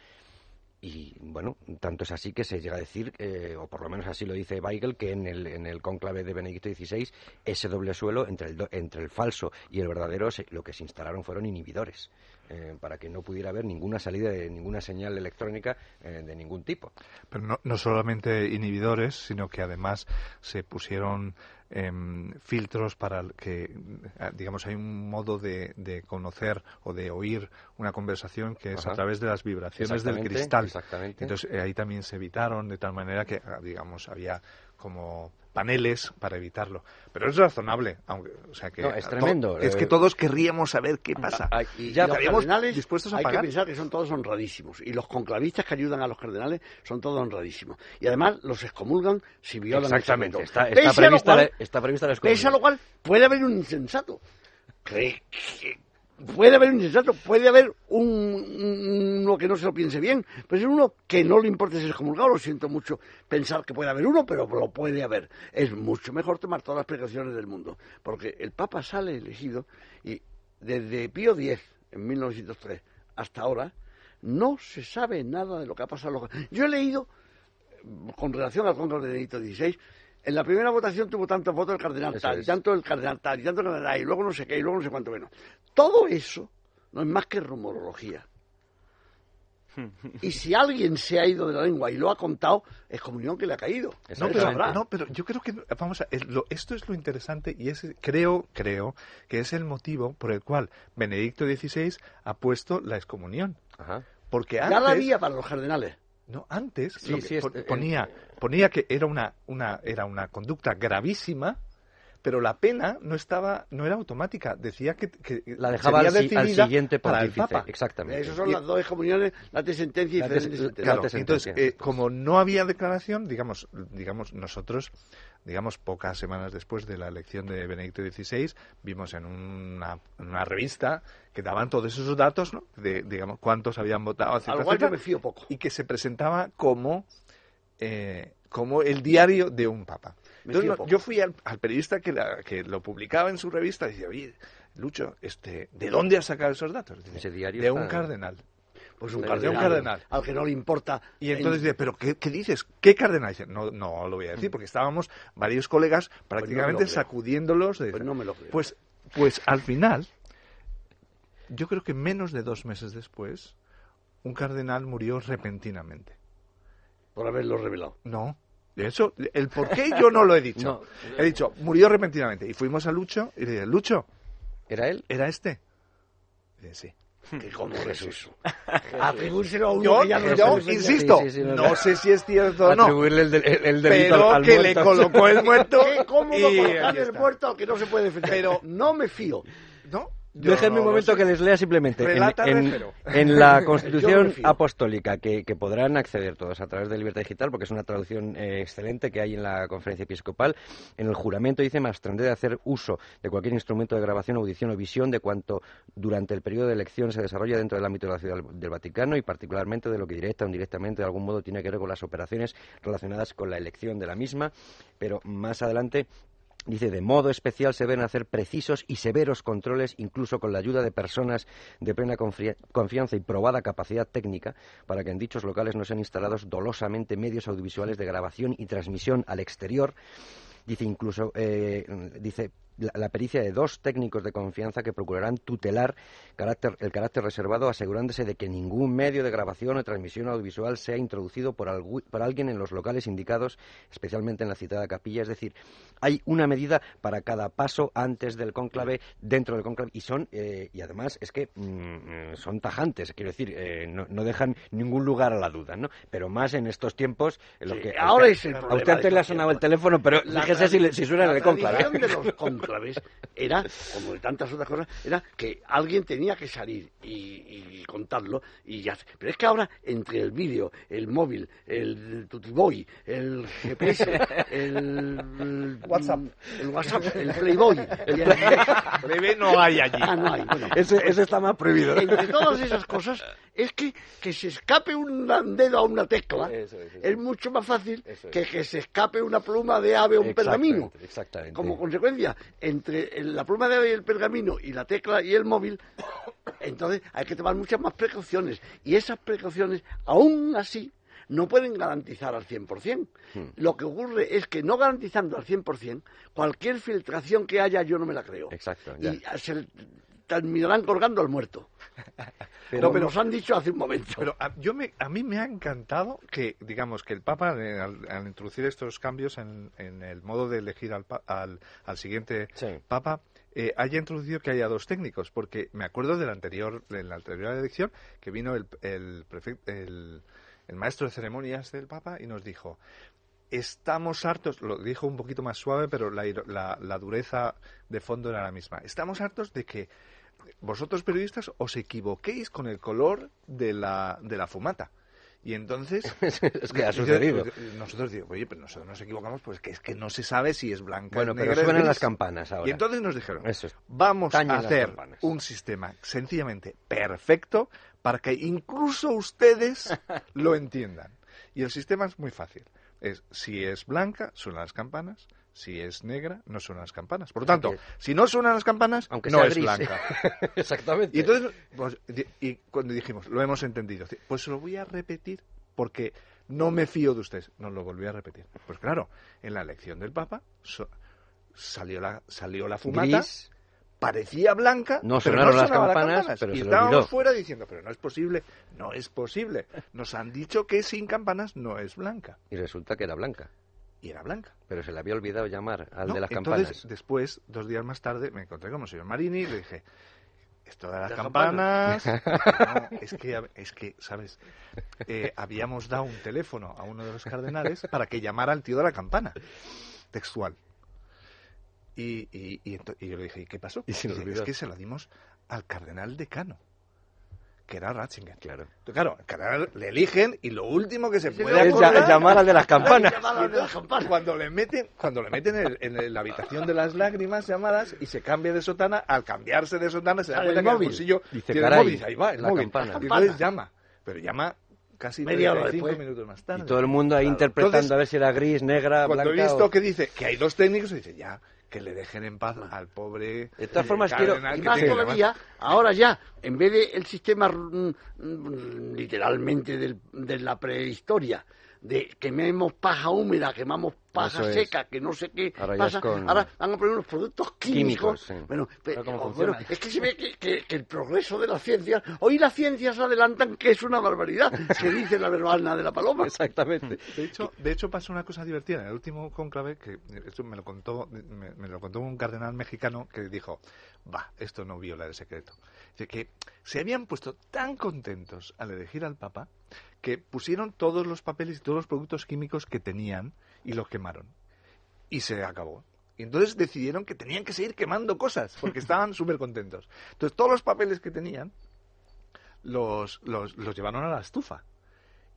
Y bueno, tanto es así que se llega a decir, eh, o por lo menos así lo dice Weigel, que en el, en el conclave de Benedicto XVI, ese doble suelo entre el, entre el falso y el verdadero, lo que se instalaron fueron inhibidores, eh, para que no pudiera haber ninguna salida de ninguna señal electrónica de ningún tipo. Pero no, no solamente inhibidores, sino que además se pusieron Em, filtros para que, eh, digamos, hay un modo de, de, conocer o de oír una conversación que es a través de las vibraciones del cristal. Entonces eh, ahí también se evitaron de tal manera que, ah, digamos, había como paneles para evitarlo. Pero es razonable, aunque, o sea que es tremendo. Es que eh, todos querríamos saber qué pasa. y ya estaríamos dispuestos a hay que pensar que son todos honradísimos y los conclavistas que ayudan a los cardenales son todos honradísimos y además los excomulgan si violan Exactamente. Está, está, prevista, la, está prevista la Pese a lo cual puede haber un insensato. que puede haber un insensato, puede haber un, uno que no se lo piense bien, puede ser uno que no le importe ser excomulgado, lo siento mucho pensar que puede haber uno, pero lo puede haber. Es mucho mejor tomar todas las precauciones del mundo, porque el Papa sale elegido y desde Pío X, en 1903, hasta ahora, no se sabe nada de lo que ha pasado. Yo he leído, con relación al Congreso de Benedicto XVI, en la primera votación tuvo tantos votos el cardenal tal, y tanto el cardenal tal, y tanto el cardenal, y luego no sé qué, y luego no sé cuánto menos. Todo eso no es más que rumorología. Y si alguien se ha ido de la lengua y lo ha contado, es comunión que le ha caído. No pero, no, pero yo creo que, vamos a, esto es lo interesante y es, creo, creo que es el motivo por el cual Benedicto XVI ha puesto la excomunión. Porque antes, ya la había para los cardenales. No, antes ponía, ponía que era una, una, era una conducta gravísima, pero la pena no estaba no era automática. Decía que, la dejaba al, siguiente para el Papa. exactamente. Esas son las dos excomuniones la de sentencia y la entonces eh, como no había declaración digamos digamos nosotros digamos pocas semanas después de la elección de Benedicto XVI vimos en una, una revista que daban todos esos datos ¿no? de digamos cuántos habían votado etcétera, me fío poco y que se presentaba como eh, como el diario de un papa yo fui al, periodista que, que, lo publicaba en su revista y decía, oye, Lucho, este, ¿de dónde has sacado esos datos? Ese diario de un cardenal. Pues un cardenal, un cardenal, Al que no le importa. Y entonces dice, ¿pero qué, dices? ¿Qué cardenal? Dice, no, no lo voy a decir, porque estábamos varios colegas pues prácticamente sacudiéndolos. De, pues no me lo creo. Pues, pues al final, yo creo que menos de dos meses después, un cardenal murió repentinamente. Por haberlo revelado. No, eso, el por qué yo no lo he dicho. (laughs) He dicho, murió repentinamente. Y fuimos a Lucho y le dije, Lucho. ¿Era él? Era este. sí. ¿Cómo es eso? Atribuírselo a uno que ya no yo se insisto, Sí, sí, sí, no, sé si es cierto o no, Atribuirle el, del- el- el delito pero al, al que muerto. le colocó el (laughs) muerto Qué cómodo y colocar el muerto que no se puede defender. Pero- no me fío. ¿No? Yo Déjenme no un momento sé. que les lea simplemente. En, Relátame, en- pero- en la (laughs) Constitución. Apostólica, que, que podrán acceder todos a través de Libertad Digital, porque es una traducción eh, excelente que hay en la Conferencia Episcopal, en el juramento dice, abstendré de hacer uso de cualquier instrumento de grabación, audición o visión de cuanto durante el periodo de elección se desarrolla dentro del ámbito de la Ciudad del Vaticano y particularmente de lo que directa o indirectamente de algún modo tiene que ver con las operaciones relacionadas con la elección de la misma, pero más adelante Dice, de modo especial se deben hacer precisos y severos controles, incluso con la ayuda de personas de plena confia- confianza y probada capacidad técnica, para que en dichos locales no sean instalados dolosamente medios audiovisuales de grabación y transmisión al exterior. Dice incluso, eh, dice, la, la pericia de dos técnicos de confianza que procurarán tutelar carácter- el carácter reservado, asegurándose de que ningún medio de grabación o transmisión audiovisual sea introducido por, algu- por alguien en los locales indicados, especialmente en la citada capilla. Es decir, hay una medida para cada paso antes del cónclave, dentro del cónclave, y son, eh, y además es que mm, son tajantes, quiero decir, eh, no, no dejan ningún lugar a la duda, ¿no? Pero más en estos tiempos, en los Sí, que ahora es el a usted antes le ha sonado el teléfono, pero La fíjese si, si suena en el cónclave. (laughs) los cónclaves era, como de tantas otras cosas, era que alguien tenía que salir y, y contarlo y ya. Pero es que ahora, entre el vídeo, el móvil, el Tutiboy, el GPS, el (laughs) WhatsApp. el, WhatsApp, el Playboy, el- Bebé no hay allí. Ah, no hay, bueno. Ese, ese está más prohibido. Entre todas esas cosas, es que que se escape un dedo a una tecla Eso es, eso es mucho más fácil Eso que que se escape una pluma de ave o un pergamino. Exactamente. Como consecuencia, entre la pluma de y el pergamino y la tecla y el móvil, entonces hay que tomar muchas más precauciones. Y esas precauciones, aún así, no pueden garantizar al 100%. Hmm. Lo que ocurre es que no garantizando al 100%, cualquier filtración que haya yo no me la creo. Exacto, ya. Y se terminarán colgando al muerto. (laughs) Pero- Como nos han dicho hace un momento. Pero a, yo me, a mí me ha encantado que, digamos, que el Papa, eh, al, al introducir estos cambios en, en el modo de elegir al, al, al siguiente Sí. Papa, eh, haya introducido que haya dos técnicos, porque me acuerdo de la anterior, de la anterior elección, que vino el, el, prefec- el, el maestro de ceremonias del Papa y nos dijo, estamos hartos, lo dijo un poquito más suave, pero la, la, la dureza de fondo era la misma, estamos hartos de que vosotros periodistas os equivoquéis con el color de la, de la fumata. Y entonces... (laughs) es que ha sucedido. Nosotros digo, oye, pero nosotros nos equivocamos, pues que es que no se sabe si es blanca. Bueno, pero negra, es suenan las campanas ahora. Y entonces nos dijeron, Eso es. vamos a hacer un sistema sencillamente perfecto para que incluso ustedes (laughs) lo entiendan. Y el sistema es muy fácil. Es si es blanca, suenan las campanas. Si es negra, no suenan las campanas. Por lo tanto, si no suenan las campanas, Aunque no sea es gris. blanca. (laughs) Exactamente. Y entonces, pues, y cuando dijimos, lo hemos entendido, pues lo voy a repetir porque no me fío de ustedes. Nos lo volví a repetir. Pues claro, en la elección del Papa so- salió la salió la fumata, Gris. Parecía blanca, No pero sonaron no las campanas, pero y se estábamos olvidó. fuera diciendo, pero no es posible, no es posible. Nos han dicho que sin campanas no es blanca. Y resulta que era blanca. Y era blanca. Pero se le había olvidado llamar al ¿no? de las Entonces, campanas. después, dos días más tarde, me encontré con el señor Marini y le dije, esto de las Las campanas, no, es que, es que, ¿sabes? Eh, habíamos dado un teléfono a uno de los cardenales para que llamara al tío de la campana, textual. Y, y, y, y yo le dije, ¿y qué pasó? Y Dice, olvidó. es que se lo dimos al cardenal decano, que era Ratzinger. Claro. Entonces, Claro, el cardenal le eligen y lo último que se puede Es llamar al de las campanas. Llamar al de las campanas. cuando le meten cuando le meten en, el- en la habitación de las lágrimas llamadas y se cambia de sotana al cambiarse de sotana se da cuenta el que en el móvil. bolsillo Dice, tiene "Caray, el móvil ahí va el la móvil campana". y entonces llama pero llama casi Media hora 35 después. minutos más tarde Y todo el mundo ahí Claro. interpretando Entonces, a ver si era gris, negra, cuando he blanca. visto o- que dice que hay dos técnicos dice ya que le dejen en paz al pobre De todas formas, quiero- Y más todavía, ahora ya, en vez del sistema mm, mm, literalmente del- de la prehistoria, de quememos paja húmeda, quemamos paja seca, que no sé qué ahora pasa. Ahora van a poner unos productos químicos. bueno, pero, es que se ve que, el progreso de las ciencias, hoy las ciencias adelantan que es una barbaridad, se dice la verbana de la paloma. Exactamente. De hecho, de hecho pasó una cosa divertida en el último conclave, que esto me lo contó, me, lo contó un cardenal mexicano que dijo, va, esto no viola el secreto. De que se habían puesto tan contentos al elegir al Papa que pusieron todos los papeles y todos los productos químicos que tenían y los quemaron. Y se acabó. Y entonces decidieron que tenían que seguir quemando cosas, porque (laughs) estaban súper contentos. Entonces todos los papeles que tenían los, los, los, llevaron a la estufa.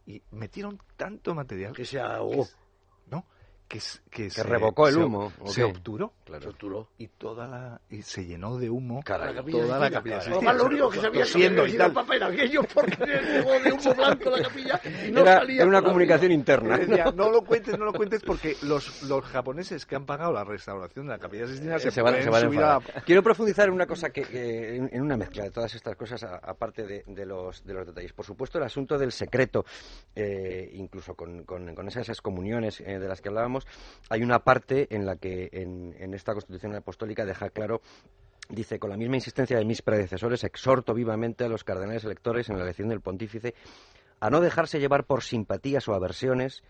Y metieron tanto material que se ahogó. Que, que, se, revocó el humo. Se, obturó. Claro. obturó. Y, toda la, y se llenó de humo Caray, toda la capilla. lo único que sabía que y tal. Papa era aquello porque llegó de humo blanco la capilla y (laughs) no era, salía. Era una comunicación interna. no lo cuentes, no lo cuentes porque los, los japoneses que han pagado la restauración de la capilla Sistina se, se, van, se van a Quiero profundizar en una cosa que, en, una mezcla de todas estas cosas aparte de, de, los, de los detalles. Por supuesto, el asunto del secreto, eh, incluso con, con, con esas, esas comuniones eh, de las que hablábamos hay una parte en la que en, esta Constitución Apostólica deja claro Dice, con la misma insistencia de mis predecesores, exhorto vivamente a los cardenales electores en la elección del pontífice a no dejarse llevar por simpatías o aversiones,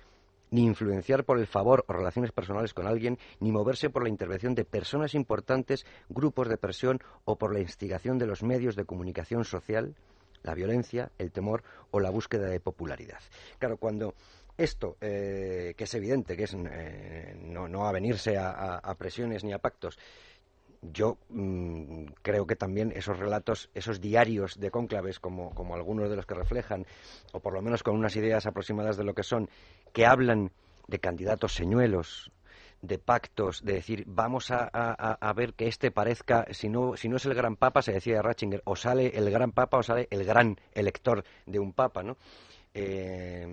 ni influenciar por el favor o relaciones personales con alguien, ni moverse por la intervención de personas importantes, grupos de presión o por la instigación de los medios de comunicación social, la violencia, el temor o la búsqueda de popularidad. Claro, cuando esto, eh, que es evidente, que es eh, no, no, a venirse a, presiones ni a pactos, yo mm, creo que también esos relatos, esos diarios de cónclaves, como, como algunos de los que reflejan, o por lo menos con unas ideas aproximadas de lo que son, que hablan de candidatos señuelos, de pactos, de decir, vamos a, a, ver que este parezca, si no, si no es el gran papa, se decía Ratzinger, o sale el gran papa o sale el gran elector de un papa, ¿no? Eh,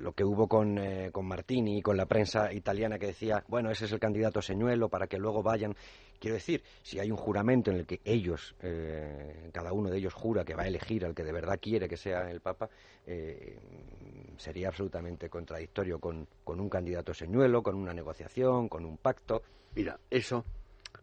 lo que hubo con, eh, con Martini y con la prensa italiana que decía, bueno, ese es el candidato señuelo para que luego vayan. Quiero decir, si hay un juramento en el que ellos, eh, cada uno de ellos jura que va a elegir al que de verdad quiere que sea el Papa, eh, sería absolutamente contradictorio con, con un candidato señuelo, con una negociación, con un pacto. Mira, eso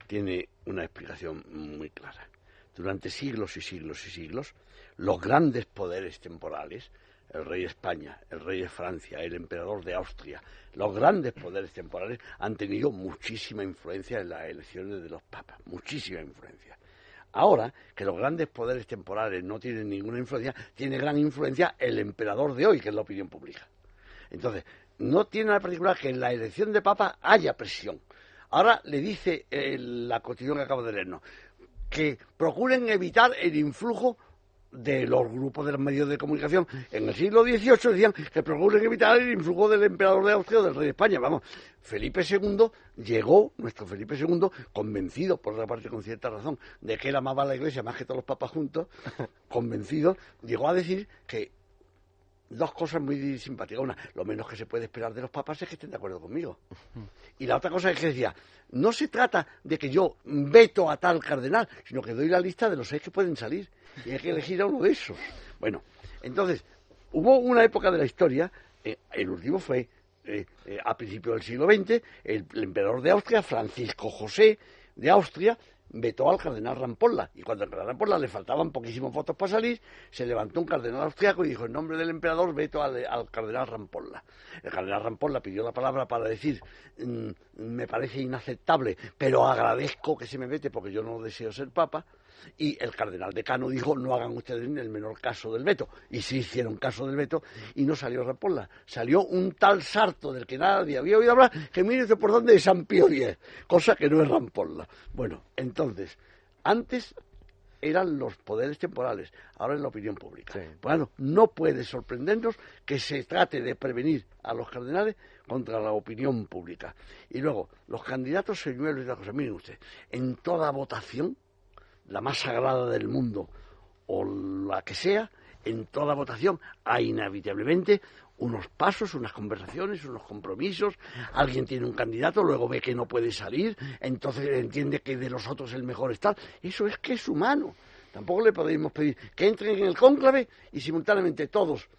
tiene una explicación muy clara. Durante siglos y siglos y siglos, los grandes poderes temporales el rey de España, el rey de Francia, el emperador de Austria, los grandes poderes temporales han tenido muchísima influencia en las elecciones de los papas, muchísima influencia. Ahora que los grandes poderes temporales no tienen ninguna influencia, tiene gran influencia el emperador de hoy, que es la opinión pública. Entonces, no tiene la particular que en la elección de papa haya presión. Ahora le dice la constitución que acabo de leernos que procuren evitar el influjo de los grupos de los medios de comunicación en el siglo XVIII decían que procuren evitar el influjo del emperador de Austria o del rey de España. Vamos, Felipe II llegó, nuestro Felipe II, convencido, por otra parte con cierta razón, de que él amaba a la Iglesia más que todos los papas juntos, (laughs) convencido, llegó a decir que dos cosas muy simpáticas. Una, lo menos que se puede esperar de los papas es que estén de acuerdo conmigo. Y la otra cosa es que decía, no se trata de que yo veto a tal cardenal, sino que doy la lista de los seis que pueden salir. Y hay que elegir a uno de esos. Bueno, entonces, hubo una época de la historia, eh, el último fue eh, eh, a principios del siglo XX, el emperador de Austria, Francisco José de Austria, vetó al cardenal Rampolla. Y cuando al cardenal Rampolla le faltaban poquísimos votos para salir, se levantó un cardenal austriaco y dijo, en nombre del emperador, veto al, cardenal Rampolla. El cardenal Rampolla pidió la palabra para decir, mm, me parece inaceptable, pero agradezco que se me vete porque yo no deseo ser papa. Y el cardenal decano dijo, no hagan ustedes ni el menor caso del veto. Y sí hicieron caso del veto y no salió Rampolla. Salió un tal sarto del que nadie había oído hablar, que mire por dónde es San Pío X, cosa que no es Rampolla. Bueno, entonces, antes eran los poderes temporales, ahora es la opinión pública. Bueno, no puede sorprendernos que se trate de prevenir a los cardenales contra la opinión pública. Y luego, los candidatos señuelos y la cosa, miren usted, en toda votación la más sagrada del mundo o la que sea, en toda votación hay inevitablemente unos pasos, unas conversaciones, unos compromisos, alguien tiene un candidato, luego ve que no puede salir, entonces entiende que de los otros el mejor está. Eso es que es humano. Tampoco le podemos pedir que entren en el cónclave y simultáneamente todos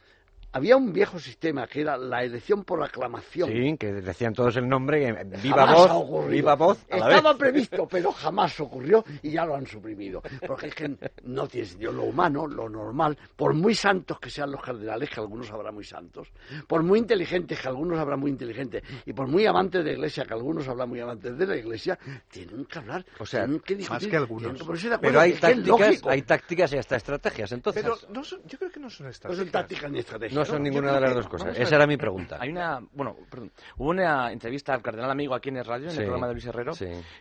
había un viejo sistema que era la elección por aclamación. Sí, que decían todos el nombre, viva voz, viva voz. Estaba previsto, (laughs) pero jamás ocurrió y ya lo han suprimido. Porque es que no tiene sentido. Lo humano, lo normal, por muy santos que sean los cardenales, que algunos habrá muy santos, por muy inteligentes, que algunos habrá muy inteligentes, y por muy amantes de la iglesia, que algunos habrá muy amantes de la iglesia, tienen que hablar, o sea, tienen que discutir, más que algunos. pero hay tácticas, hay tácticas y hasta estrategias, entonces. Pero no son, yo creo que no son estrategias. No son tácticas ni estrategias. No son ninguna de las dos cosas. Esa era mi pregunta. Hay una, bueno, perdón, hubo una entrevista al cardenal amigo aquí en el radio, en el programa de Luis Herrero,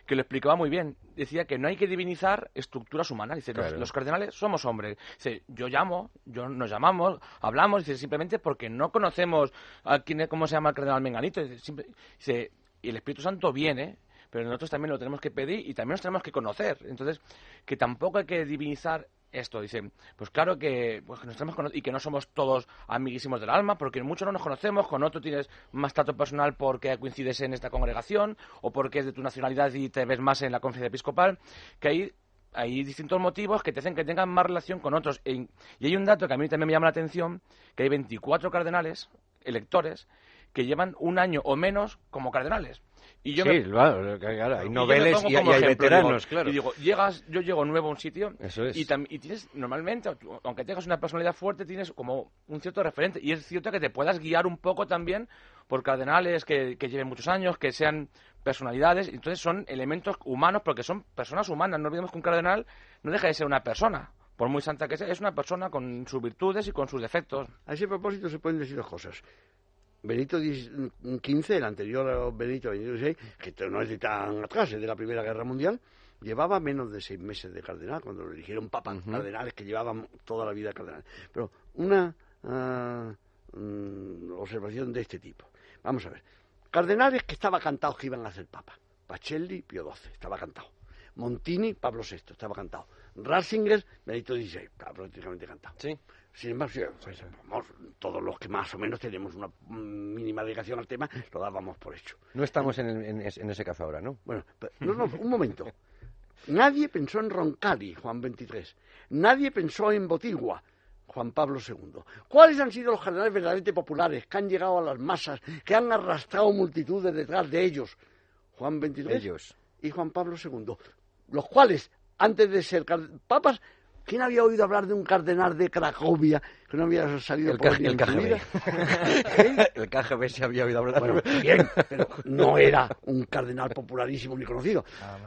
que lo explicaba muy bien. Decía que no hay que divinizar estructuras humanas. Dice, los, cardenales somos hombres. Dice, yo llamo, yo nos llamamos, hablamos, dice, simplemente porque no conocemos a quién es, cómo se llama el cardenal Menganito. Dice, y el Espíritu Santo viene pero nosotros también lo tenemos que pedir y también nos tenemos que conocer. Entonces, que tampoco hay que divinizar esto. Dice, pues claro que, pues, nos tenemos y que no somos todos amiguísimos del alma, porque muchos no nos conocemos, con otro tienes más trato personal porque coincides en esta congregación, o porque es de tu nacionalidad y te ves más en la conferencia episcopal, que hay, hay distintos motivos que te hacen que tengan más relación con otros. E, y hay un dato que a mí también me llama la atención, que hay 24 cardenales, electores, que llevan un año o menos como cardenales. Y yo sí, claro, hay noveles y, hay veteranos, claro. Y digo, llegas, yo llego nuevo a un sitio y, y, tienes, normalmente, aunque tengas una personalidad fuerte, tienes como un cierto referente. Y es cierto que te puedas guiar un poco también por cardenales que, que lleven muchos años, que sean personalidades. Entonces son elementos humanos porque son personas humanas. No olvidemos que un cardenal no deja de ser una persona por muy santa que sea, es una persona con sus virtudes y con sus defectos. A ese propósito se pueden decir dos cosas. Benito XV, el anterior Benito XVI, que no es de tan atrás, es de la Primera Guerra Mundial, llevaba menos de seis meses de cardenal cuando lo eligieron papa, cardenales que llevaban toda la vida cardenal. Pero una mm, observación de este tipo. Vamos a ver. Cardenales que estaba cantado que iban a ser papa. Pacelli, Pío XII, estaba cantado. Montini, Pablo VI, estaba cantado. Ratzinger, Benito XVI, estaba prácticamente cantado. Sí. Sin embargo, pues, todos los que más o menos tenemos una mínima dedicación al tema, lo dábamos por hecho. No estamos en, ese caso ahora, ¿no? Bueno, no, no, un momento. Nadie pensó en Roncalli, Juan XXIII. Nadie pensó en Botigua, Juan Pablo II. ¿Cuáles han sido los cardenales verdaderamente populares que han llegado a las masas, que han arrastrado multitudes detrás de ellos? Juan XXIII ellos. y Juan Pablo II. Los cuales, antes de ser papas, ¿Quién había oído hablar de un cardenal de Cracovia que no había salido el por el KGB. (laughs) El KGB se había oído hablar. Bueno, bien, pero no (laughs) era un cardenal popularísimo ni conocido.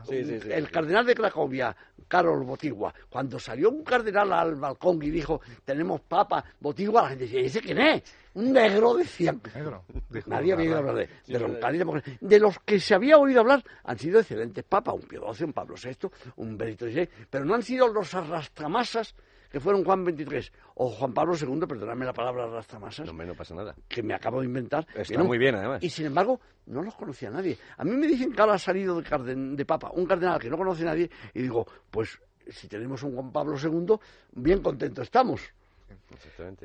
el cardenal de Cracovia, Karol Botigua, cuando salió un cardenal al balcón y dijo, tenemos papa, Botigua, la gente decía, ¿ese quién es? Un negro, decían. Negro. Nadie había oído hablar de, de, de los que se había oído hablar han sido excelentes papas, un Pío XII, un Pablo VI, un Benito XVI, pero no han sido los arrastramasas que fueron Juan XXIII o Juan Pablo II, perdóname la palabra arrastramasas. No, no pasa nada. Que me acabo de inventar. Está muy bien, además. Y sin embargo, no los conocía nadie. A mí me dicen que ahora ha salido de, de Papa un cardenal que no conoce a nadie y digo, pues si tenemos un Juan Pablo II, bien contento estamos.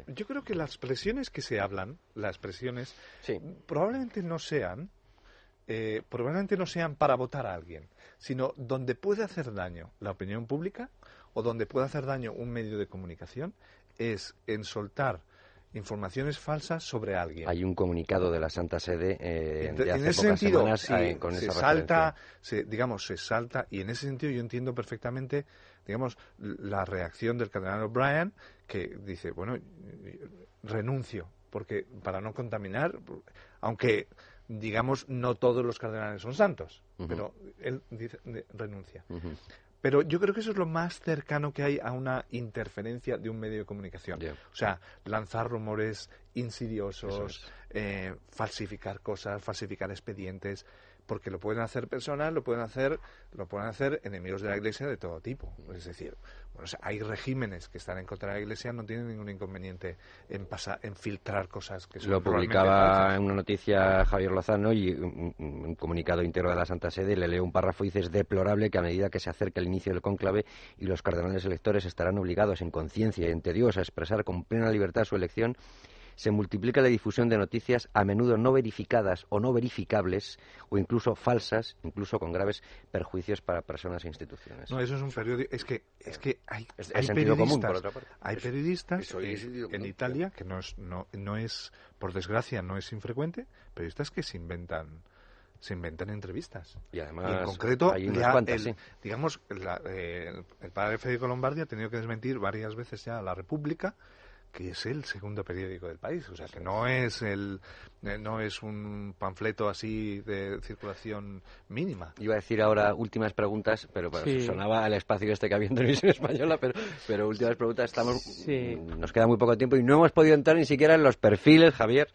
Yo creo que las presiones que se hablan, las presiones, probablemente no sean, eh, probablemente no sean para votar a alguien, sino donde puede hacer daño la opinión pública o donde puede hacer daño un medio de comunicación es en soltar informaciones falsas sobre alguien. Hay un comunicado de la Santa Sede eh, de hace en ese sentido, semanas, eh, con se salta, se, digamos, se salta y en ese sentido yo entiendo perfectamente, digamos, la reacción del cardenal O'Brien que dice, bueno, renuncio porque para no contaminar, aunque digamos no todos los cardenales son santos, pero él dice renuncia. Pero yo creo que eso es lo más cercano que hay a una interferencia de un medio de comunicación. O sea, lanzar rumores insidiosos, eh, falsificar cosas, falsificar expedientes, porque lo pueden hacer personas, lo pueden hacer, lo pueden hacer enemigos de la Iglesia de todo tipo. Es decir, bueno, hay regímenes que están en contra de la Iglesia, no tienen ningún inconveniente en pasar, en filtrar cosas que son Lo publicaba en una noticia Javier Lozano y un, comunicado íntegro de la Santa Sede le leo un párrafo y dice es deplorable que a medida que se acerca el inicio del cónclave y los cardenales electores estarán obligados en conciencia y ante Dios a expresar con plena libertad su elección se multiplica la difusión de noticias a menudo no verificadas o no verificables o incluso falsas, incluso con graves perjuicios para personas e instituciones. No, eso es un periódico. Es que, es que hay, hay periodistas, hay periodistas en Italia, que no es, no, no es, por desgracia, no es infrecuente, periodistas que se inventan se inventan entrevistas. Y además, en concreto, digamos, eh, el padre Federico Lombardi ha tenido que desmentir varias veces ya a la República que es el segundo periódico del país, o sea que no es el eh, no es un panfleto así de circulación mínima. Iba a decir ahora últimas preguntas, pero sonaba al espacio este que había en televisión (laughs) española, pero pero últimas preguntas estamos nos queda muy poco tiempo y no hemos podido entrar ni siquiera en los perfiles, Javier,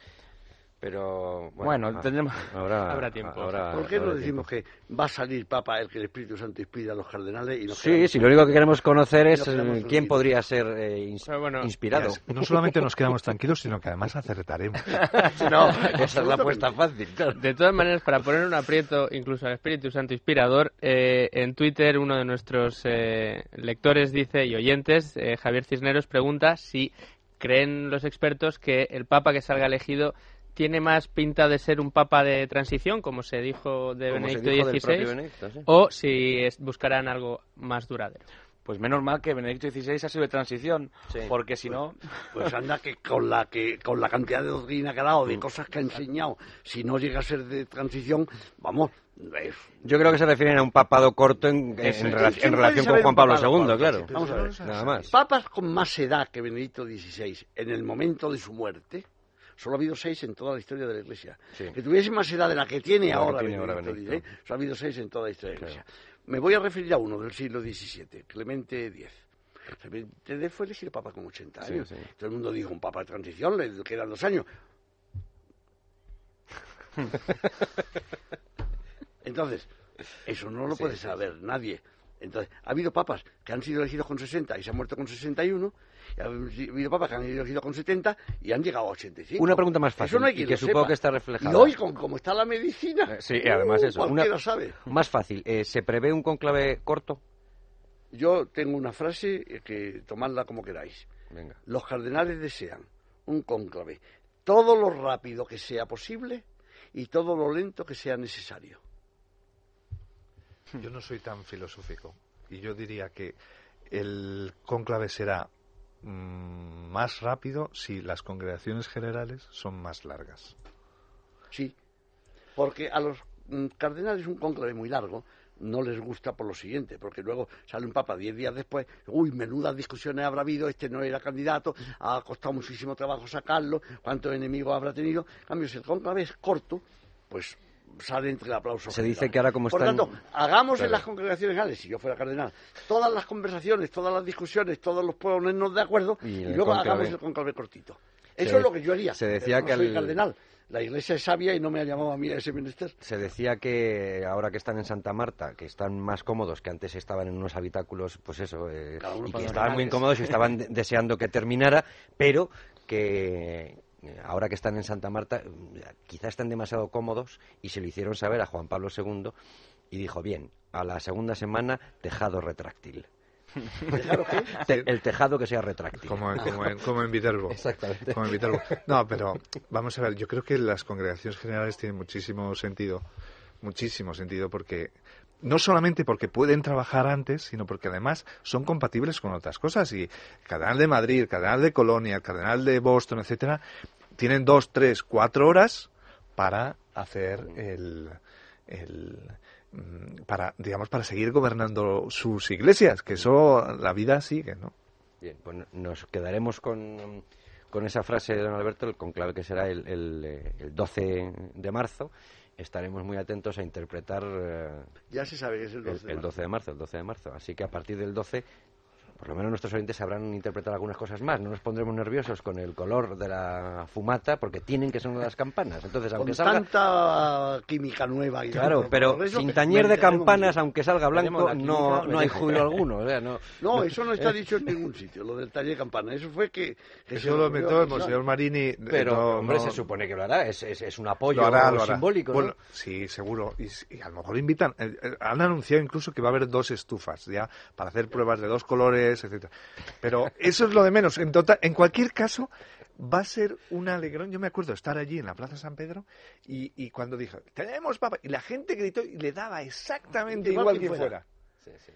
pero bueno, ah, tendremos, habrá tiempo. ¿Por qué no decimos que va a salir Papa el que el Espíritu Santo inspira a los cardenales? Y sí, sí, lo único que queremos conocer es eh, quién podría ser eh, inspirado. no solamente nos quedamos tranquilos, sino que además acertaremos. (laughs) no, esa es la apuesta fácil. De todas maneras, para poner un aprieto incluso al Espíritu Santo inspirador, eh, en Twitter uno de nuestros lectores dice y oyentes, Javier Cisneros, pregunta si creen los expertos que el Papa que salga elegido tiene más pinta de ser un papa de transición, como se dijo de Benedicto XVI, o si buscarán algo más duradero. Pues menos mal que Benedicto XVI ha sido de transición, porque si no... Pues anda que con la que con la cantidad de doctrina que ha dado, de cosas que ha enseñado, si no llega a ser de transición, vamos... Yo creo que se refieren a un papado corto en, relación con Juan Pablo II, claro. Vamos a ver. Nada más. Papas con más edad que Benedicto XVI en el momento de su muerte Solo ha habido seis en toda la historia de la Iglesia. Que tuviese más edad de la que tiene ahora, Solo ha habido seis en toda la historia de la Iglesia. Me voy a referir a uno del siglo XVII, Clemente X. Clemente X fue elegido papa con 80 años. Todo el mundo dijo, un papa de transición, le quedan dos años. (laughs) Entonces, eso no lo puede saber nadie. Entonces, ha habido papas que han sido elegidos con 60 y se han muerto con 61, y ha habido papas que han sido elegidos con 70 y han llegado a 85. Una pregunta más fácil, y que, supongo que está reflejada. Y hoy, con cómo está la medicina, eh, sí, además eso. Una, sabe. Más fácil, eh, ¿se prevé un conclave corto? Yo tengo una frase que tomadla como queráis. Venga. Los cardenales desean un conclave todo lo rápido que sea posible y todo lo lento que sea necesario. Yo no soy tan filosófico y yo diría que el cónclave será mm, más rápido si las congregaciones generales son más largas. Sí, porque a los mm, cardenales un cónclave muy largo no les gusta por lo siguiente, porque luego sale un papa diez días después, uy, menudas discusiones habrá habido, este no era candidato, ha costado muchísimo trabajo sacarlo, cuántos enemigos habrá tenido. En cambio, si el cónclave es corto, pues sale entre el aplauso. Se dice que ahora como Por tanto, hagamos en las congregaciones generales, si yo fuera cardenal, todas las conversaciones, todas las discusiones, todos los ponernos de acuerdo y, luego hagamos el conclave cortito. Eso es lo que yo haría. Se decía que soy cardenal. La iglesia es sabia y no me ha llamado a mí a ese menester. Se decía que ahora que están en Santa Marta, que están más cómodos que antes estaban en unos habitáculos, pues eso, eh, y que estaban muy incómodos y estaban (laughs) deseando que terminara, pero que, ahora que están en Santa Marta, quizá están demasiado cómodos y se lo hicieron saber a Juan Pablo II y dijo, bien, a la segunda semana, tejado retráctil. (laughs) (laughs) el tejado que sea retráctil. Como, en, Viterbo. (laughs) Exactamente. Como en Viterbo. No, pero vamos a ver, yo creo que las congregaciones generales tienen muchísimo sentido, muchísimo sentido, porque no solamente porque pueden trabajar antes, sino porque además son compatibles con otras cosas. Y el Cardenal de Madrid, el Cardenal de Colonia, el Cardenal de Boston, etcétera, tienen dos, tres, cuatro horas para hacer el, el mm, para digamos para seguir gobernando sus iglesias que eso la vida sigue no bien pues nos quedaremos con, con esa frase de don Alberto el conclave que será el, el, el 12 de marzo estaremos muy atentos a interpretar. Eh, ya se sabe que es el 12 de, el 12 de marzo. El 12 de marzo. Así que a partir del 12 por lo menos nuestros oyentes sabrán interpretar algunas cosas más. No nos pondremos nerviosos con el color de la fumata porque tienen que sonar las campanas. Entonces, aunque con tanta química nueva. Y claro, pero sin tañer de campanas, aunque salga blanco, no, no hay júbilo alguno. no, eso no está dicho en ningún sitio, lo del taller de campana. Eso fue que... eso lo metió el Monseñor Marini. Eh, pero, hombre, se supone que lo hará. Es, es, un apoyo simbólico. Bueno, sí, seguro. Y, a lo mejor invitan... Eh, eh, han anunciado incluso que va a haber dos estufas ya para hacer pruebas de dos colores etcétera. Pero eso es lo de menos. En, tota-, en cualquier caso, va a ser un alegrón. Yo me acuerdo estar allí en la Plaza San Pedro y, y cuando dijo, tenemos papa, y la gente gritó y le daba exactamente igual, que fuera.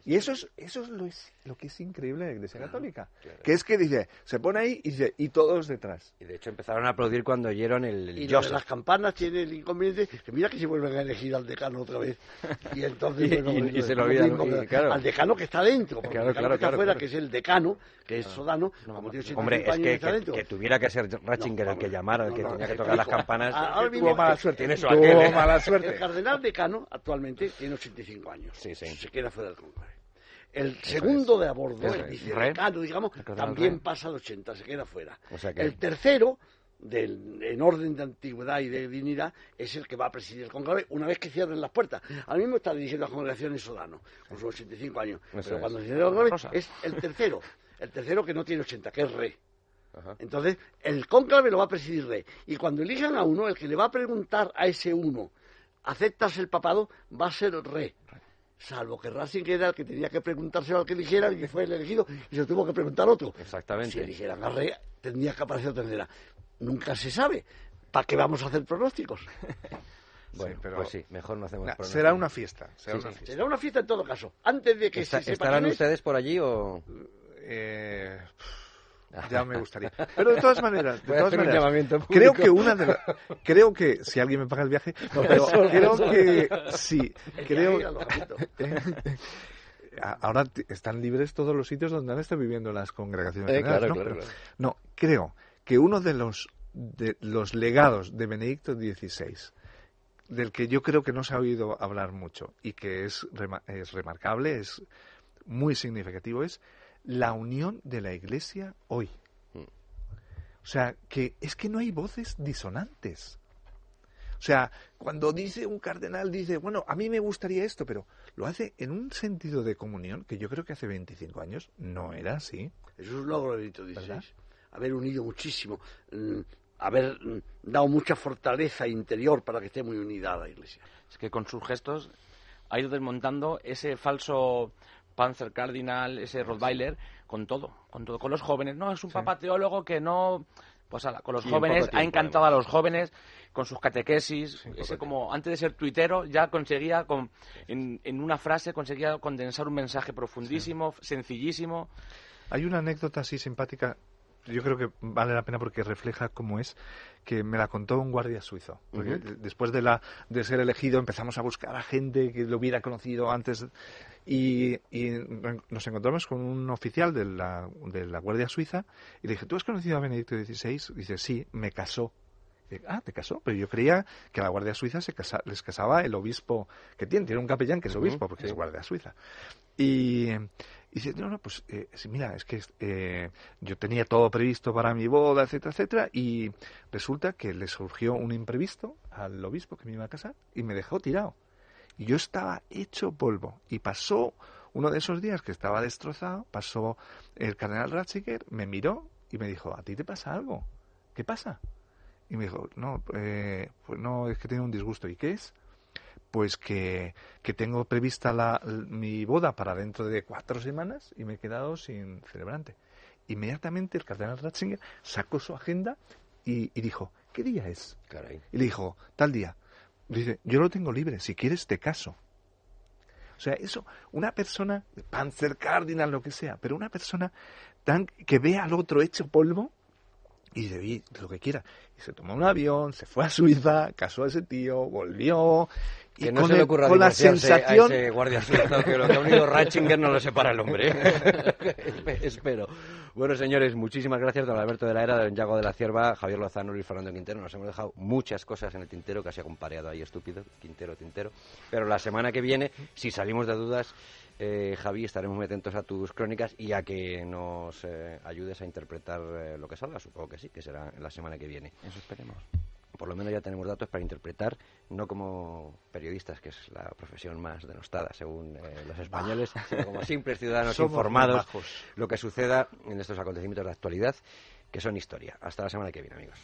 Y eso es, eso es lo, es lo que es increíble de la Iglesia Católica. Que es que dice, se pone ahí y dice, y todos detrás. Y de hecho empezaron a aplaudir cuando oyeron el, Y las campanas tiene el inconveniente que mira que se vuelven a elegir al decano otra vez. Y entonces, (laughs) y, se lo olvidan. Al decano que está dentro. Porque el decano que está afuera, que es el decano, que es Sodano, como tiene Hombre, es que, que, tuviera que ser Ratzinger el que llamara, el que tenía que tocar las campanas. Ahora tuvo mala suerte. Eso, tuvo mala (laughs) suerte. El cardenal decano actualmente tiene 85 años. Sí, sí. Se queda fuera del. El segundo de a bordo, el vicedecano, digamos, también pasa al 80, se queda fuera. El tercero, del, en orden de antigüedad y de dignidad, es el que va a presidir el conclave una vez que cierren las puertas. Ahora mismo está dirigiendo la congregación Sodano, con sus 85 años. pero cuando se cierre el conclave es el tercero, el tercero que no tiene 80, que es rey. Entonces, el cónclave lo va a presidir rey. Y cuando elijan a uno, el que le va a preguntar a ese uno, ¿aceptas el papado? Va a ser rey salvo que Racing era el que tenía que preguntárselo al que eligiera y que fue el elegido y se tuvo que preguntar otro. Exactamente. Si eligieran a Rey, tendría que aparecer tercera. Nunca se sabe. ¿Para qué vamos a hacer pronósticos? (laughs) bueno, pero pues sí, mejor no hacemos pronósticos. Será una fiesta. Será, una fiesta. será una fiesta en todo caso. Antes de que se sepa ¿Estarán ustedes por allí o...? Eh... (laughs) Ya me gustaría. Pero de todas maneras, de todas maneras creo que una de creo que si alguien me paga el viaje, creo que sí, creo (laughs) ahora están libres todos los sitios donde han estado viviendo las congregaciones. Eh, claro, ¿no? creo que uno de los de los legados de Benedicto XVI del que yo creo que no se ha oído hablar mucho y que es, es remarcable, es muy significativo, es la unión de la Iglesia hoy. O sea, que es que no hay voces disonantes. O sea, cuando dice un cardenal, dice, bueno, a mí me gustaría esto, pero lo hace en un sentido de comunión que yo creo que hace 25 años no era así. Eso es un logro, Benito XVI. Haber unido muchísimo, mm, haber mm, dado mucha fortaleza interior para que esté muy unida la Iglesia. Es que con sus gestos ha ido desmontando ese falso Panzer Cardinal, ese Rottweiler, con todo, con todo, con los jóvenes. No, es un papa teólogo que no, pues con los jóvenes, ha encantado a los jóvenes con sus catequesis, ese como antes de ser tuitero ya conseguía con, en, en, una frase conseguía condensar un mensaje profundísimo, sencillísimo. Hay una anécdota así simpática yo creo que vale la pena porque refleja cómo es que me la contó un guardia suizo. después de, la, de ser elegido empezamos a buscar a gente que lo hubiera conocido antes y, nos encontramos con un oficial de la, de la Guardia Suiza y le dije, ¿tú has conocido a Benedicto XVI? Y dice, sí, me casó. ah, ¿te casó? Pero yo creía que a la Guardia Suiza se les casaba el obispo que tiene. Tiene un capellán que es obispo porque es Guardia Suiza. Y, y dice, no, no, pues eh, mira, es que eh, yo tenía todo previsto para mi boda, etcétera, etcétera, y resulta que le surgió un imprevisto al obispo que me iba a casar y me dejó tirado. Y yo estaba hecho polvo. Y pasó uno de esos días que estaba destrozado, pasó el cardenal Ratzinger, me miró y me dijo, ¿a ti te pasa algo? ¿Qué pasa? Y me dijo, no, eh, pues no, es que tengo un disgusto. ¿Y qué es? Pues que, tengo prevista la, mi boda para dentro de cuatro semanas y me he quedado sin celebrante. Inmediatamente el cardenal Ratzinger sacó su agenda y, dijo, ¿qué día es? Y le dijo, tal día. Dice, yo lo tengo libre, si quieres te caso. O sea, eso, una persona, Panzer Cardinal, lo que sea, pero una persona tan que ve al otro hecho polvo y dice, lo que quiera. Y se tomó un avión, se fue a Suiza, casó a ese tío, volvió que no se le ocurra con la sensación... a ese guardia suizo que lo que ha unido (laughs) Ratzinger no lo separa el hombre. (laughs) Espero. Bueno, señores, muchísimas gracias, don Alberto de la Era, don Yago de la Cierva, Javier Lozano y Fernando Quintero. Nos hemos dejado muchas cosas en el tintero, casi ha compareado ahí estúpido, Quintero, Tintero. Pero la semana que viene, si salimos de dudas, eh, Javi, estaremos muy atentos a tus crónicas y a que nos eh, ayudes a interpretar eh, lo que salga. Supongo que sí, que será la semana que viene. Eso esperemos por lo menos ya tenemos datos para interpretar, no como periodistas, que es la profesión más denostada según eh, los españoles, sino como simples ciudadanos (laughs) informados lo que suceda en estos acontecimientos de actualidad, que son historia. Hasta la semana que viene, amigos.